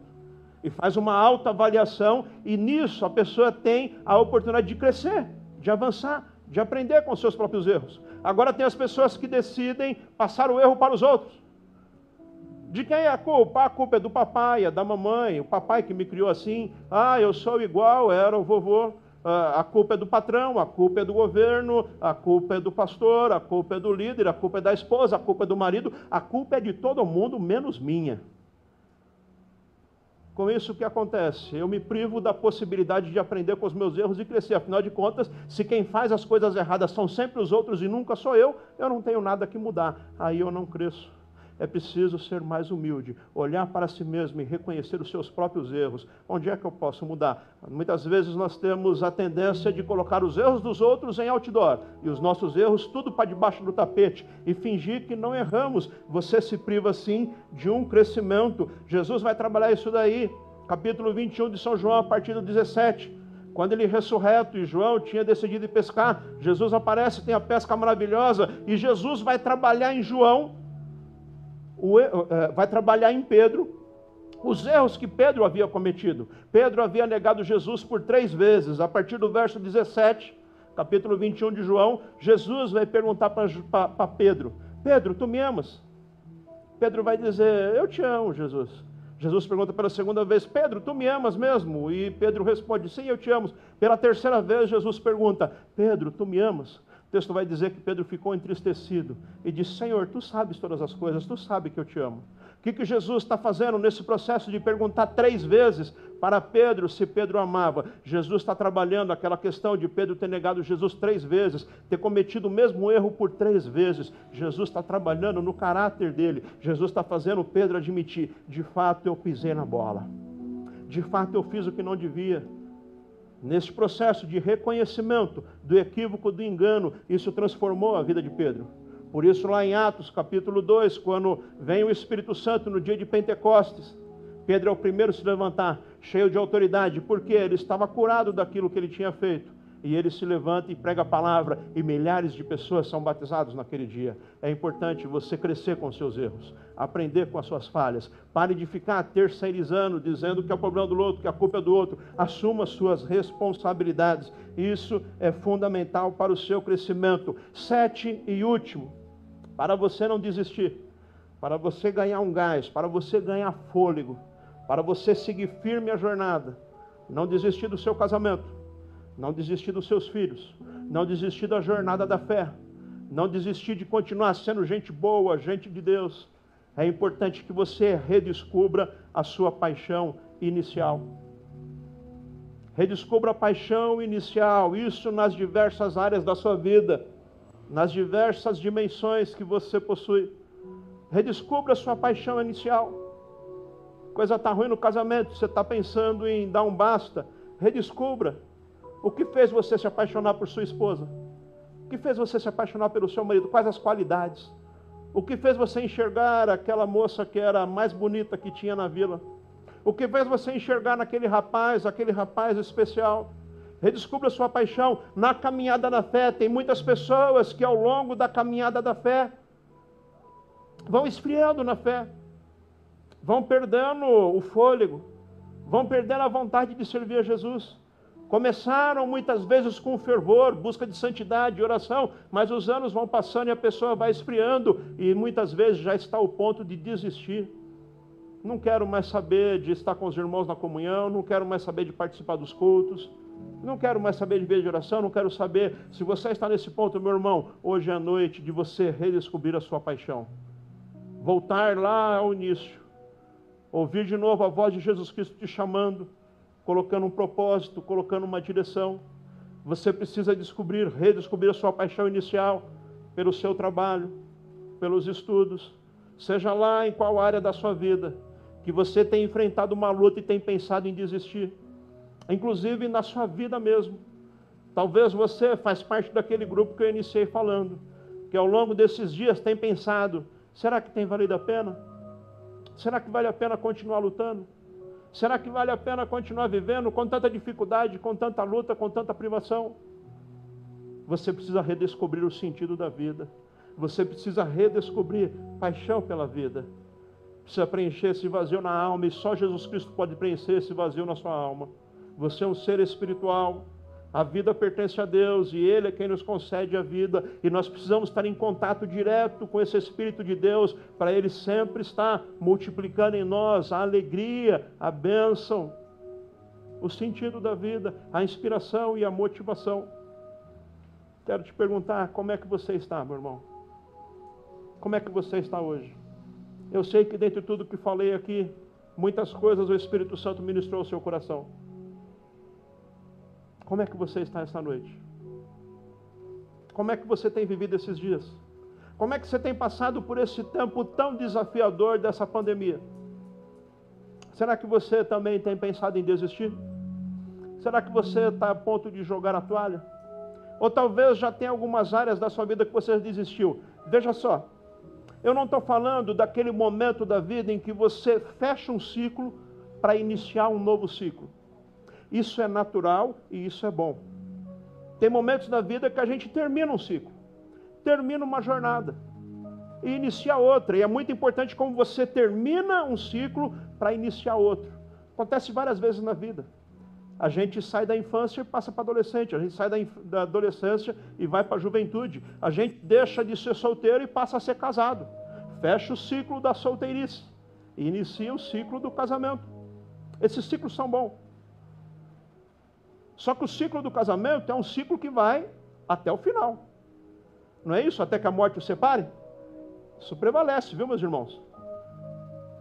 E faz uma alta avaliação, e nisso a pessoa tem a oportunidade de crescer, de avançar, de aprender com seus próprios erros. Agora tem as pessoas que decidem passar o erro para os outros. De quem é a culpa? A culpa é do papai, é da mamãe, o papai que me criou assim. Ah, eu sou igual, era o vovô. Ah, a culpa é do patrão, a culpa é do governo, a culpa é do pastor, a culpa é do líder, a culpa é da esposa, a culpa é do marido, a culpa é de todo mundo, menos minha. Com isso, o que acontece? Eu me privo da possibilidade de aprender com os meus erros e crescer. Afinal de contas, se quem faz as coisas erradas são sempre os outros e nunca sou eu, eu não tenho nada que mudar. Aí eu não cresço é preciso ser mais humilde, olhar para si mesmo e reconhecer os seus próprios erros. Onde é que eu posso mudar? Muitas vezes nós temos a tendência de colocar os erros dos outros em outdoor e os nossos erros tudo para debaixo do tapete e fingir que não erramos. Você se priva assim de um crescimento. Jesus vai trabalhar isso daí. Capítulo 21 de São João, a partir do 17 quando ele ressurreto e João tinha decidido pescar, Jesus aparece, tem a pesca maravilhosa e Jesus vai trabalhar em João uh, vai trabalhar em Pedro os erros que Pedro havia cometido. Pedro havia negado Jesus por três vezes. A partir do verso 17, capítulo 21 de João, Jesus vai perguntar para Pedro: Pedro, tu me amas? Pedro vai dizer: Eu te amo, Jesus. Jesus pergunta pela segunda vez: Pedro, tu me amas mesmo? E Pedro responde: Sim, eu te amo. Pela terceira vez, Jesus pergunta: Pedro, tu me amas? O texto vai dizer que Pedro ficou entristecido e disse: Senhor, tu sabes todas as coisas, tu sabes que eu te amo. O que, que Jesus está fazendo nesse processo de perguntar três vezes para Pedro se Pedro amava? Jesus está trabalhando aquela questão de Pedro ter negado Jesus três vezes, ter cometido o mesmo erro por três vezes. Jesus está trabalhando no caráter dele. Jesus está fazendo Pedro admitir: de fato eu pisei na bola, de fato eu fiz o que não devia Nesse processo de reconhecimento do equívoco, do engano, isso transformou a vida de Pedro. Por isso, lá em Atos capítulo 2, quando vem o Espírito Santo no dia de Pentecostes, Pedro é o primeiro a se levantar, cheio de autoridade, porque ele estava curado daquilo que ele tinha feito e ele se levanta e prega a palavra, e milhares de pessoas são batizados naquele dia. É importante você crescer com seus erros, aprender com as suas falhas. Pare de ficar terceirizando, dizendo que é o problema do outro, que a culpa é do outro. Assuma suas responsabilidades. Isso é fundamental para o seu crescimento. Sete e último, para você não desistir, para você ganhar um gás, para você ganhar fôlego, para você seguir firme a jornada, não desistir do seu casamento não desistir dos seus filhos, não desistir da jornada da fé, não desistir de continuar sendo gente boa, gente de Deus. É importante que você redescubra a sua paixão inicial. Redescubra a paixão inicial, isso nas diversas áreas da sua vida, nas diversas dimensões que você possui. Redescubra a sua paixão inicial. Coisa está ruim no casamento, você está pensando em dar um basta. Redescubra. O que fez você se apaixonar por sua esposa? O que fez você se apaixonar pelo seu marido? Quais as qualidades? O que fez você enxergar aquela moça que era a mais bonita que tinha na vila? O que fez você enxergar naquele rapaz, aquele rapaz especial? Redescubra sua paixão na caminhada da fé. Tem muitas pessoas que ao longo da caminhada da fé vão esfriando na fé, vão perdendo o fôlego, vão perdendo a vontade de servir a Jesus. Começaram muitas vezes com fervor, busca de santidade, oração, mas os anos vão passando e a pessoa vai esfriando e muitas vezes já está ao ponto de desistir. Não quero mais saber de estar com os irmãos na comunhão, não quero mais saber de participar dos cultos, não quero mais saber de ver de oração, não quero saber se você está nesse ponto, meu irmão, hoje é a noite de você redescobrir a sua paixão. Voltar lá ao início, ouvir de novo a voz de Jesus Cristo te chamando colocando um propósito, colocando uma direção. Você precisa descobrir, redescobrir a sua paixão inicial pelo seu trabalho, pelos estudos, seja lá em qual área da sua vida que você tem enfrentado uma luta e tem pensado em desistir, inclusive na sua vida mesmo. Talvez você faz parte daquele grupo que eu iniciei falando. que ao longo desses dias tem pensado: será que tem valido a pena? Será que vale a pena continuar lutando? Será que vale a pena continuar vivendo com tanta dificuldade, com tanta luta, com tanta privação? Você precisa redescobrir o sentido da vida. Você precisa redescobrir paixão pela vida. Precisa preencher esse vazio na alma e só Jesus Cristo pode preencher esse vazio na sua alma. Você é um ser espiritual a vida pertence a Deus e Ele é quem nos concede a vida, e nós precisamos estar em contato direto com esse Espírito de Deus, para Ele sempre estar multiplicando em nós a alegria, a bênção, o sentido da vida, a inspiração e a motivação. Quero te perguntar: como é que você está, meu irmão? Como é que você está hoje? Eu sei que, dentre tudo que falei aqui, muitas coisas o Espírito Santo ministrou ao seu coração. Como é que você está esta noite? Como é que você tem vivido esses dias? Como é que você tem passado por esse tempo tão desafiador dessa pandemia? Será que você também tem pensado em desistir? Será que você está a ponto de jogar a toalha? Ou talvez já tem algumas áreas da sua vida que você desistiu. Veja só, eu não estou falando daquele momento da vida em que você fecha um ciclo para iniciar um novo ciclo. Isso é natural e isso é bom. Tem momentos da vida que a gente termina um ciclo, termina uma jornada e inicia outra. E é muito importante como você termina um ciclo para iniciar outro. Acontece várias vezes na vida. A gente sai da infância e passa para adolescente. A gente sai da, da adolescência e vai para a juventude. A gente deixa de ser solteiro e passa a ser casado. Fecha o ciclo da solteirice e inicia o ciclo do casamento. Esses ciclos são bons. Só que o ciclo do casamento é um ciclo que vai até o final. Não é isso? Até que a morte o separe? Isso prevalece, viu, meus irmãos?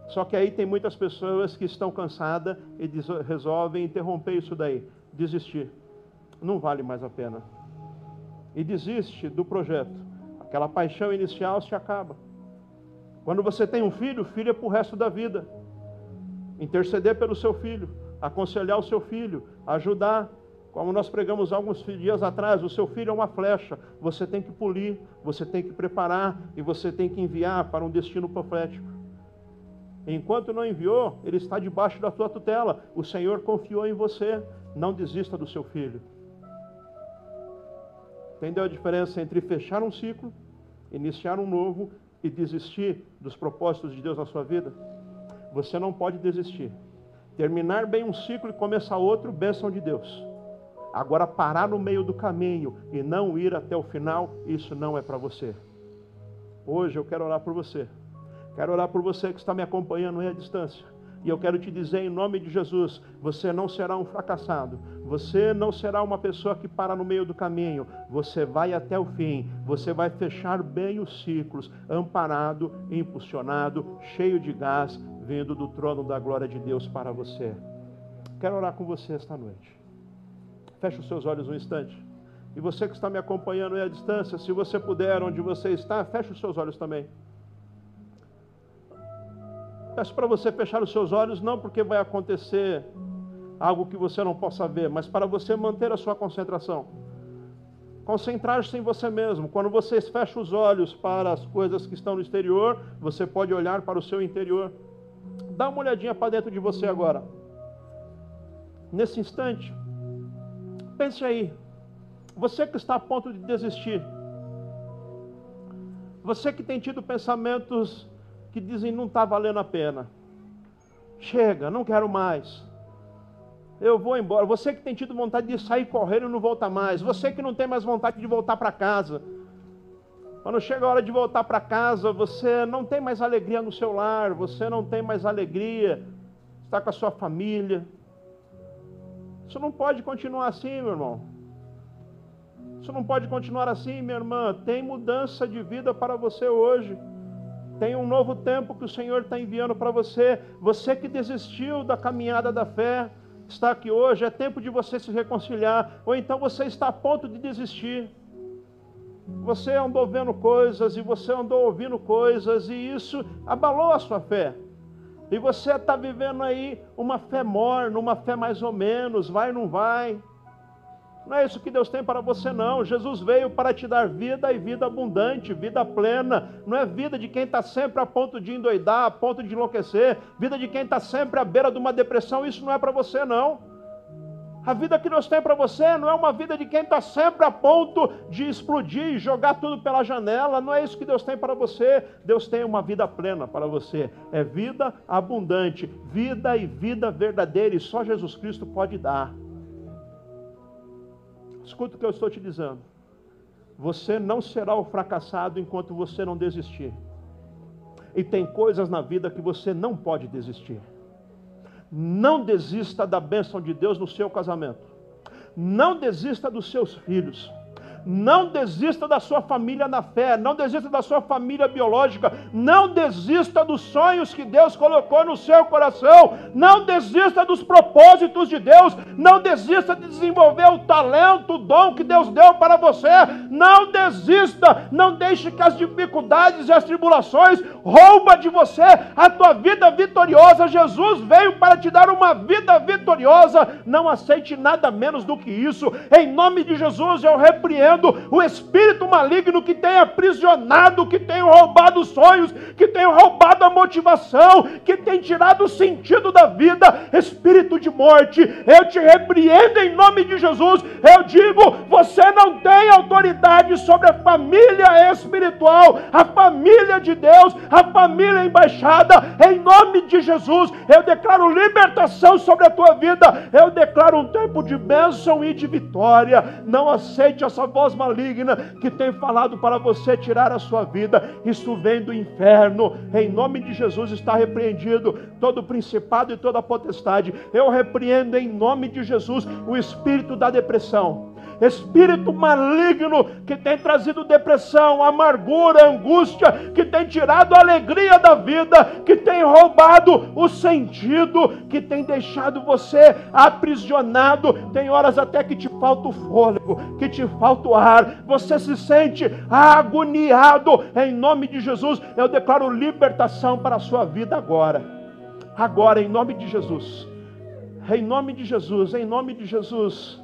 Só que aí tem muitas pessoas que estão cansadas e resolvem interromper isso daí, desistir. Não vale mais a pena. E desiste do projeto. Aquela paixão inicial se acaba. Quando você tem um filho, o filho é para o resto da vida. Interceder pelo seu filho, aconselhar o seu filho, ajudar, como nós pregamos alguns dias atrás, o seu filho é uma flecha, você tem que polir, você tem que preparar e você tem que enviar para um destino profético. Enquanto não enviou, ele está debaixo da tua tutela. O Senhor confiou em você. Não desista do seu filho. Entendeu a diferença entre fechar um ciclo, iniciar um novo e desistir dos propósitos de Deus na sua vida? Você não pode desistir. Terminar bem um ciclo e começar outro, bênção de Deus. Agora, parar no meio do caminho e não ir até o final, isso não é para você. Hoje eu quero orar por você. Quero orar por você que está me acompanhando aí à distância. E eu quero te dizer em nome de Jesus: você não será um fracassado, você não será uma pessoa que para no meio do caminho, você vai até o fim, você vai fechar bem os ciclos, amparado, impulsionado, cheio de gás, vindo do trono da glória de Deus para você. Quero orar com você esta noite. Feche os seus olhos um instante. E você que está me acompanhando aí à distância, se você puder, onde você está, feche os seus olhos também. Peço para você fechar os seus olhos, não porque vai acontecer algo que você não possa ver, mas para você manter a sua concentração. Concentrar-se em você mesmo. Quando você fecha os olhos para as coisas que estão no exterior, você pode olhar para o seu interior. Dá uma olhadinha para dentro de você agora. Nesse instante, Pense aí, você que está a ponto de desistir, você que tem tido pensamentos que dizem não está valendo a pena, chega, não quero mais, eu vou embora. Você que tem tido vontade de sair correndo e não volta mais, você que não tem mais vontade de voltar para casa, quando chega a hora de voltar para casa, você não tem mais alegria no seu lar, você não tem mais alegria, está com a sua família, isso não pode continuar assim, meu irmão. Isso não pode continuar assim, minha irmã. Tem mudança de vida para você hoje. Tem um novo tempo que o Senhor está enviando para você. Você que desistiu da caminhada da fé, está aqui hoje. É tempo de você se reconciliar. Ou então você está a ponto de desistir. Você andou vendo coisas e você andou ouvindo coisas e isso abalou a sua fé. E você está vivendo aí uma fé morna, uma fé mais ou menos, vai ou não vai. Não é isso que Deus tem para você, não. Jesus veio para te dar vida e vida abundante, vida plena. Não é vida de quem está sempre a ponto de endoidar, a ponto de enlouquecer. Vida de quem está sempre à beira de uma depressão. Isso não é para você, não. A vida que Deus tem para você não é uma vida de quem está sempre a ponto de explodir e jogar tudo pela janela. Não é isso que Deus tem para você. Deus tem uma vida plena para você. É vida abundante, vida e vida verdadeira. E só Jesus Cristo pode dar. Escuta o que eu estou te dizendo. Você não será o fracassado enquanto você não desistir. E tem coisas na vida que você não pode desistir. Não desista da bênção de Deus no seu casamento. Não desista dos seus filhos. Não desista da sua família na fé, não desista da sua família biológica, não desista dos sonhos que Deus colocou no seu coração, não desista dos propósitos de Deus, não desista de desenvolver o talento, o dom que Deus deu para você, não desista, não deixe que as dificuldades e as tribulações roubem de você a tua vida vitoriosa. Jesus veio para te dar uma vida vitoriosa, não aceite nada menos do que isso. Em nome de Jesus eu repreendo o espírito maligno que tem aprisionado, que tem roubado os sonhos, que tem roubado a motivação, que tem tirado o sentido da vida, espírito de morte, eu te repreendo em nome de Jesus. Eu digo, você não tem autoridade sobre a família espiritual, a família de Deus, a família embaixada, em nome de Jesus. Eu declaro libertação sobre a tua vida, eu declaro um tempo de bênção e de vitória. Não aceite essa voz maligna que tem falado para você tirar a sua vida. Isso vem do inferno. Em nome de Jesus está repreendido todo o principado e toda a potestade. Eu repreendo em nome de Jesus o espírito da depressão espírito maligno que tem trazido depressão, amargura, angústia, que tem tirado a alegria da vida, que tem roubado o sentido, que tem deixado você aprisionado. Tem horas até que te falta o fôlego, que te falta o ar, você se sente agoniado. Em nome de Jesus, eu declaro libertação para a sua vida agora. Agora, em nome de Jesus. Em nome de Jesus, em nome de Jesus.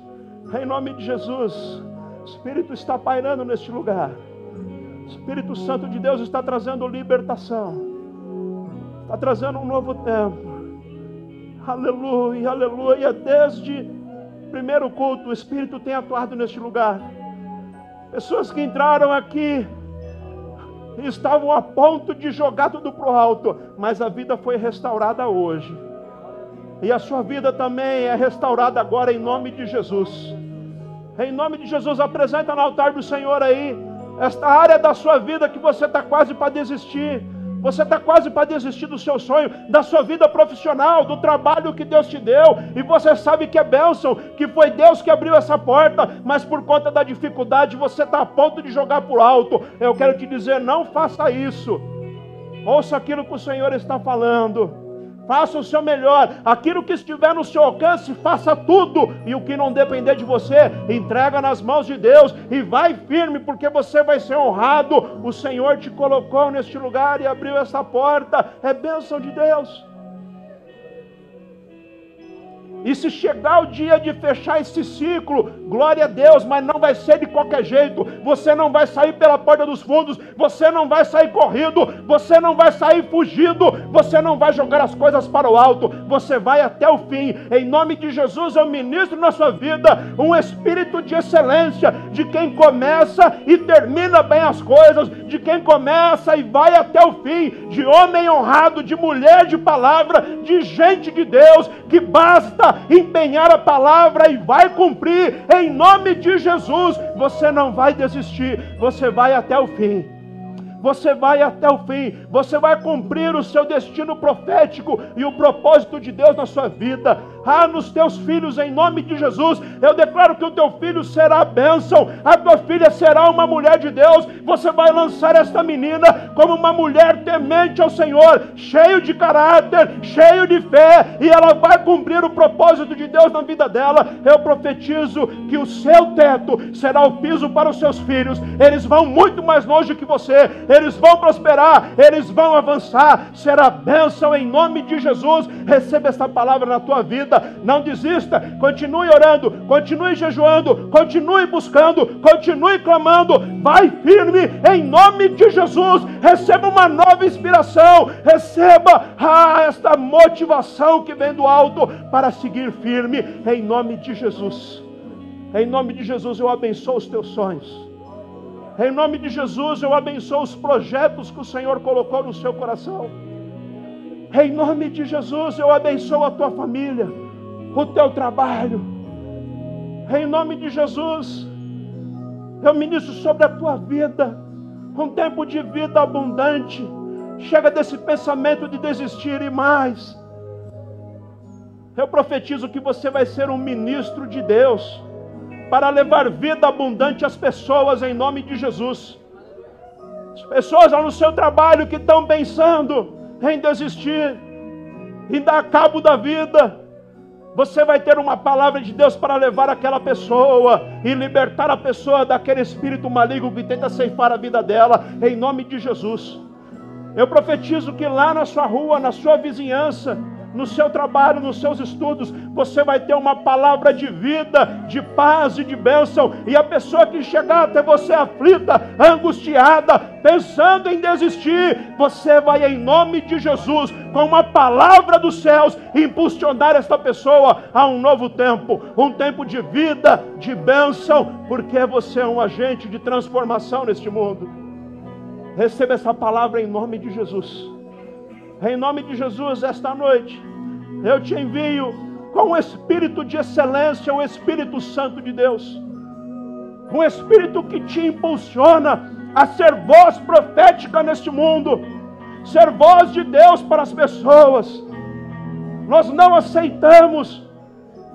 Em nome de Jesus, o Espírito está pairando neste lugar. O Espírito Santo de Deus está trazendo libertação. Está trazendo um novo tempo. Aleluia, aleluia. Desde o primeiro culto, o Espírito tem atuado neste lugar. Pessoas que entraram aqui estavam a ponto de jogar tudo para o alto, mas a vida foi restaurada hoje. E a sua vida também é restaurada agora em nome de Jesus. Em nome de Jesus, apresenta no altar do Senhor aí esta área da sua vida que você está quase para desistir. Você está quase para desistir do seu sonho, da sua vida profissional, do trabalho que Deus te deu, e você sabe que é bênção, que foi Deus que abriu essa porta, mas por conta da dificuldade você está a ponto de jogar por alto. Eu quero te dizer: não faça isso. Ouça aquilo que o Senhor está falando. Faça o seu melhor. Aquilo que estiver no seu alcance, faça tudo. E o que não depender de você, entrega nas mãos de Deus e vai firme, porque você vai ser honrado. O Senhor te colocou neste lugar e abriu essa porta. É bênção de Deus. E se chegar o dia de fechar esse ciclo, glória a Deus, mas não vai ser de qualquer jeito. Você não vai sair pela porta dos fundos, você não vai sair corrido, você não vai sair fugido, você não vai jogar as coisas para o alto, você vai até o fim. Em nome de Jesus, eu ministro na sua vida um espírito de excelência, de quem começa e termina bem as coisas, de quem começa e vai até o fim, de homem honrado, de mulher de palavra, de gente de Deus, que basta empenhar a palavra e vai cumprir, em nome de Jesus. Você não vai desistir, você vai até o fim você vai até o fim, você vai cumprir o seu destino profético e o propósito de Deus na sua vida. Ah, nos teus filhos, em nome de Jesus, eu declaro que o teu filho será bênção, a tua filha será uma mulher de Deus. Você vai lançar esta menina como uma mulher temente ao Senhor, cheio de caráter, cheio de fé, e ela vai cumprir o propósito de Deus na vida dela. Eu profetizo que o seu teto será o piso para os seus filhos, eles vão muito mais longe que você. Eles vão prosperar, eles vão avançar, será bênção em nome de Jesus. Receba esta palavra na tua vida, não desista, continue orando, continue jejuando, continue buscando, continue clamando, vai firme em nome de Jesus. Receba uma nova inspiração, receba ah, esta motivação que vem do alto para seguir firme em nome de Jesus. Em nome de Jesus eu abençoo os teus sonhos. Em nome de Jesus eu abençoo os projetos que o Senhor colocou no seu coração. Em nome de Jesus eu abençoo a tua família, o teu trabalho. Em nome de Jesus eu ministro sobre a tua vida um tempo de vida abundante. Chega desse pensamento de desistir e mais. Eu profetizo que você vai ser um ministro de Deus para levar vida abundante às pessoas em nome de Jesus. As pessoas lá no seu trabalho que estão pensando em desistir, em dar cabo da vida, você vai ter uma palavra de Deus para levar aquela pessoa e libertar a pessoa daquele espírito maligno que tenta ceifar a vida dela, em nome de Jesus. Eu profetizo que lá na sua rua, na sua vizinhança, no seu trabalho, nos seus estudos, você vai ter uma palavra de vida, de paz e de bênção. E a pessoa que chegar até você aflita, angustiada, pensando em desistir, você vai, em nome de Jesus, com uma palavra dos céus, impulsionar esta pessoa a um novo tempo um tempo de vida, de bênção, porque você é um agente de transformação neste mundo. Receba essa palavra em nome de Jesus. Em nome de Jesus, esta noite, eu te envio com o espírito de excelência, o Espírito Santo de Deus. Um espírito que te impulsiona a ser voz profética neste mundo, ser voz de Deus para as pessoas. Nós não aceitamos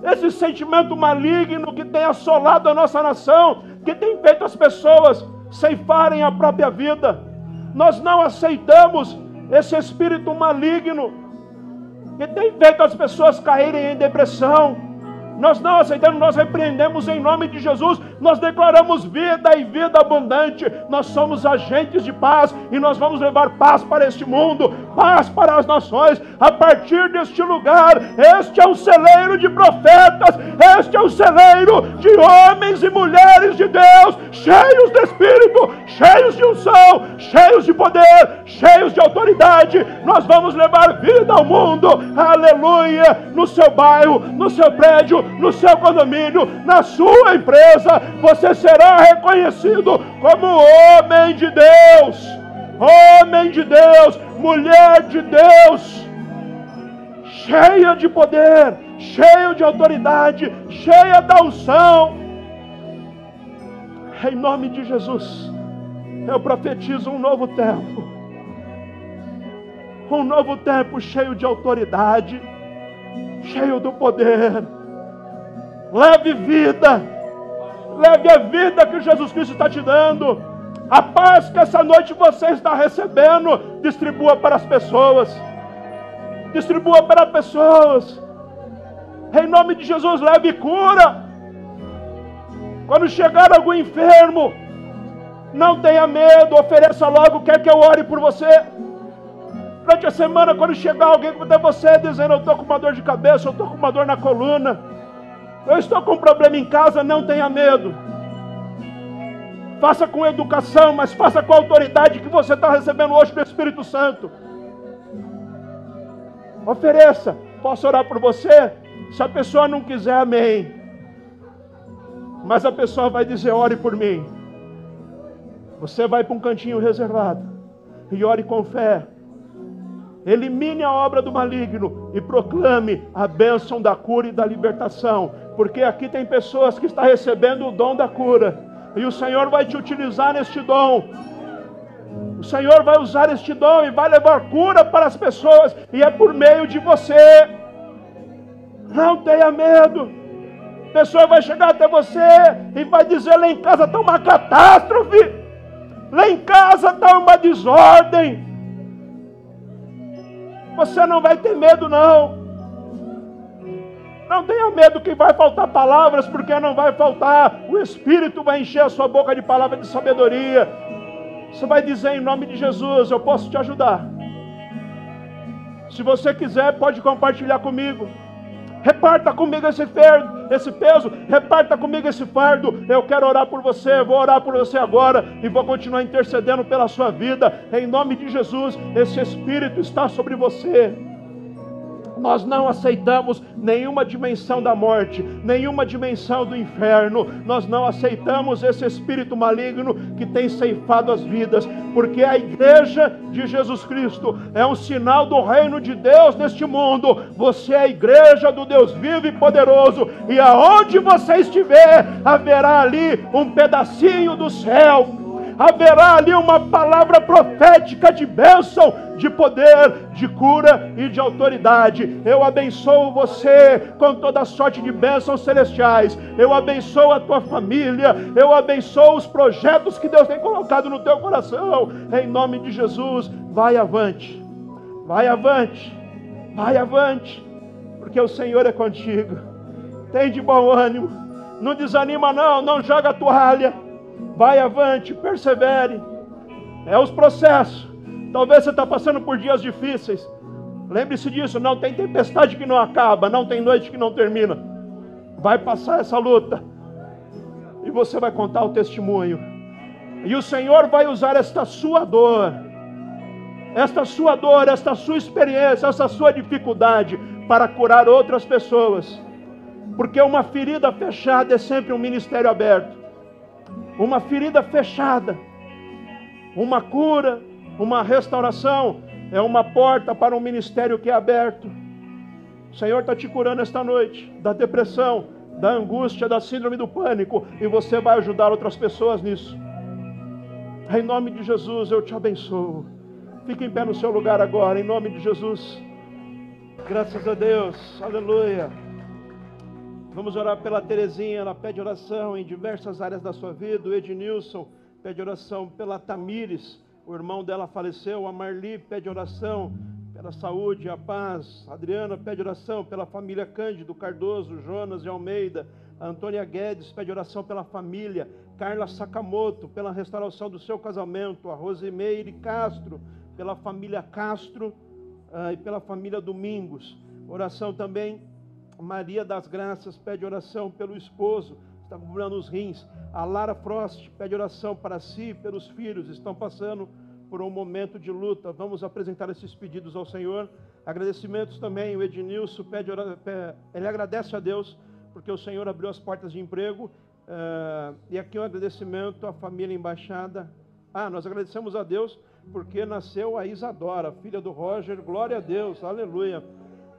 esse sentimento maligno que tem assolado a nossa nação, que tem feito as pessoas ceifarem a própria vida. Nós não aceitamos esse espírito maligno que tem feito as pessoas caírem em depressão, nós não aceitamos, nós repreendemos em nome de Jesus, nós declaramos vida e vida abundante. Nós somos agentes de paz e nós vamos levar paz para este mundo, paz para as nações. A partir deste lugar, este é um celeiro de profetas, este é um celeiro de homens e mulheres de Deus, cheios de espírito, cheios de unção, cheios de poder, cheios de autoridade. Nós vamos levar vida ao mundo, aleluia, no seu bairro, no seu prédio, no seu condomínio, na sua empresa, você será reconhecido como homem de Deus, homem de Deus, mulher de Deus, cheia de poder, cheia de autoridade, cheia da unção. Em nome de Jesus, eu profetizo um novo tempo. Um novo tempo cheio de autoridade, cheio do poder Leve vida. Leve a vida que Jesus Cristo está te dando. A paz que essa noite você está recebendo, distribua para as pessoas. Distribua para as pessoas. Em nome de Jesus, leve cura. Quando chegar algum enfermo, não tenha medo, ofereça logo, quer que eu ore por você. Durante a semana, quando chegar alguém até você dizendo, eu estou com uma dor de cabeça, eu estou com uma dor na coluna, eu estou com um problema em casa, não tenha medo. Faça com educação, mas faça com a autoridade que você está recebendo hoje do Espírito Santo. Ofereça. Posso orar por você? Se a pessoa não quiser, amém. Mas a pessoa vai dizer: ore por mim. Você vai para um cantinho reservado e ore com fé. Elimine a obra do maligno e proclame a bênção da cura e da libertação porque aqui tem pessoas que estão recebendo o dom da cura, e o Senhor vai te utilizar neste dom. O Senhor vai usar este dom e vai levar cura para as pessoas, e é por meio de você. Não tenha medo. A pessoa vai chegar até você e vai dizer: lá em casa está uma catástrofe, lá em casa está uma desordem. Você não vai ter medo, não. Não tenha medo que vai faltar palavras, porque não vai faltar. O Espírito vai encher a sua boca de palavras de sabedoria. Você vai dizer em nome de Jesus: Eu posso te ajudar. Se você quiser, pode compartilhar comigo. Reparta comigo esse, fardo, esse peso, reparta comigo esse fardo. Eu quero orar por você, vou orar por você agora e vou continuar intercedendo pela sua vida. Em nome de Jesus, esse Espírito está sobre você. Nós não aceitamos nenhuma dimensão da morte, nenhuma dimensão do inferno. Nós não aceitamos esse espírito maligno que tem ceifado as vidas, porque a igreja de Jesus Cristo é um sinal do reino de Deus neste mundo. Você é a igreja do Deus vivo e poderoso, e aonde você estiver, haverá ali um pedacinho do céu haverá ali uma palavra profética de bênção, de poder, de cura e de autoridade. Eu abençoo você com toda sorte de bênçãos celestiais. Eu abençoo a tua família. Eu abençoo os projetos que Deus tem colocado no teu coração. Em nome de Jesus, vai avante. Vai avante. Vai avante. Porque o Senhor é contigo. Tem de bom ânimo. Não desanima não, não joga a toalha vai avante, persevere. É os processos. Talvez você está passando por dias difíceis. Lembre-se disso: não tem tempestade que não acaba, não tem noite que não termina. Vai passar essa luta. E você vai contar o testemunho. E o Senhor vai usar esta sua dor, esta sua dor, esta sua experiência, essa sua dificuldade para curar outras pessoas. Porque uma ferida fechada é sempre um ministério aberto uma ferida fechada, uma cura, uma restauração, é uma porta para um ministério que é aberto. O Senhor está te curando esta noite da depressão, da angústia, da síndrome do pânico, e você vai ajudar outras pessoas nisso. Em nome de Jesus eu te abençoo. Fique em pé no seu lugar agora, em nome de Jesus. Graças a Deus, aleluia. Vamos orar pela Terezinha, ela pede oração em diversas áreas da sua vida. O Ednilson pede oração pela Tamires, o irmão dela faleceu. A Marli pede oração pela saúde e a paz. A Adriana pede oração pela família Cândido Cardoso, Jonas de Almeida. A Antônia Guedes pede oração pela família. Carla Sakamoto, pela restauração do seu casamento. A Rosimeire Castro, pela família Castro uh, e pela família Domingos. Oração também Maria das Graças pede oração pelo esposo, está cobrando os rins. A Lara Frost pede oração para si e pelos filhos, estão passando por um momento de luta. Vamos apresentar esses pedidos ao Senhor. Agradecimentos também, o Ednilson pede, ele agradece a Deus porque o Senhor abriu as portas de emprego. Uh, e aqui um agradecimento à família embaixada. Ah, nós agradecemos a Deus porque nasceu a Isadora, filha do Roger. Glória a Deus, aleluia.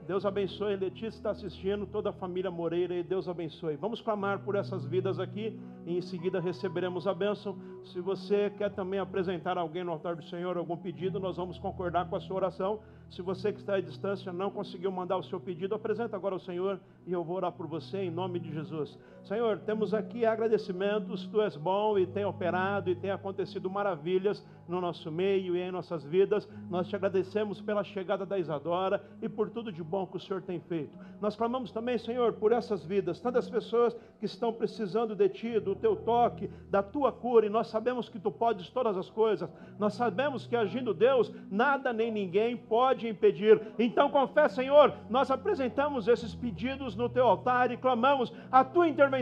Deus abençoe. Letícia está assistindo, toda a família Moreira e Deus abençoe. Vamos clamar por essas vidas aqui e em seguida receberemos a bênção. Se você quer também apresentar alguém no altar do Senhor, algum pedido, nós vamos concordar com a sua oração. Se você que está à distância não conseguiu mandar o seu pedido, apresenta agora ao Senhor e eu vou orar por você em nome de Jesus. Senhor, temos aqui agradecimentos, tu és bom e tem operado e tem acontecido maravilhas no nosso meio e em nossas vidas. Nós te agradecemos pela chegada da Isadora e por tudo de bom que o Senhor tem feito. Nós clamamos também, Senhor, por essas vidas, tantas pessoas que estão precisando de Ti, do Teu toque, da Tua cura, e nós sabemos que Tu podes todas as coisas. Nós sabemos que agindo Deus, nada nem ninguém pode impedir. Então, confessa, Senhor, nós apresentamos esses pedidos no Teu altar e clamamos a Tua intervenção,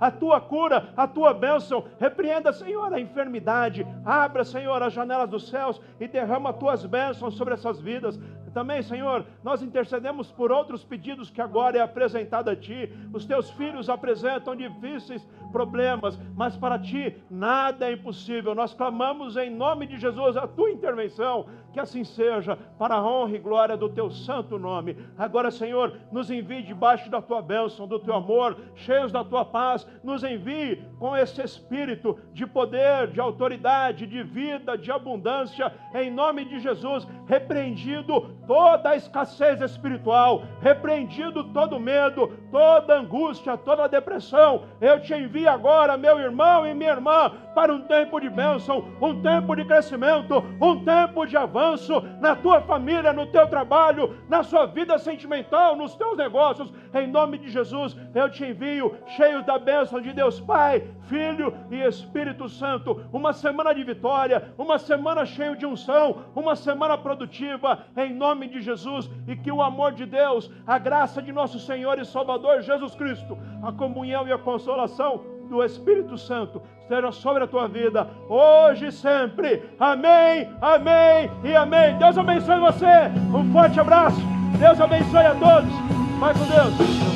a Tua cura, a Tua bênção. Repreenda, Senhor, a enfermidade. Abra, Senhor, as janelas dos céus e derrama tuas bênçãos sobre essas vidas. Também, Senhor, nós intercedemos por outros pedidos que agora é apresentado a Ti. Os Teus filhos apresentam difíceis problemas, mas para Ti nada é impossível. Nós clamamos em nome de Jesus a Tua intervenção, que assim seja, para a honra e glória do Teu santo nome. Agora, Senhor, nos envie debaixo da Tua bênção, do Teu amor, cheios da Tua paz. Nos envie com esse espírito de poder, de autoridade, de vida, de abundância, em nome de Jesus repreendido toda a escassez espiritual, repreendido todo medo, toda angústia, toda depressão. Eu te envio agora, meu irmão e minha irmã, para um tempo de bênção, um tempo de crescimento, um tempo de avanço na tua família, no teu trabalho, na sua vida sentimental, nos teus negócios. Em nome de Jesus, eu te envio, cheio da bênção de Deus Pai, Filho e Espírito Santo. Uma semana de vitória, uma semana cheia de unção, uma semana produtiva, em nome de Jesus. E que o amor de Deus, a graça de nosso Senhor e Salvador Jesus Cristo, a comunhão e a consolação do Espírito Santo esteja sobre a tua vida, hoje e sempre. Amém, amém e amém. Deus abençoe você. Um forte abraço. Deus abençoe a todos. Vai com Deus.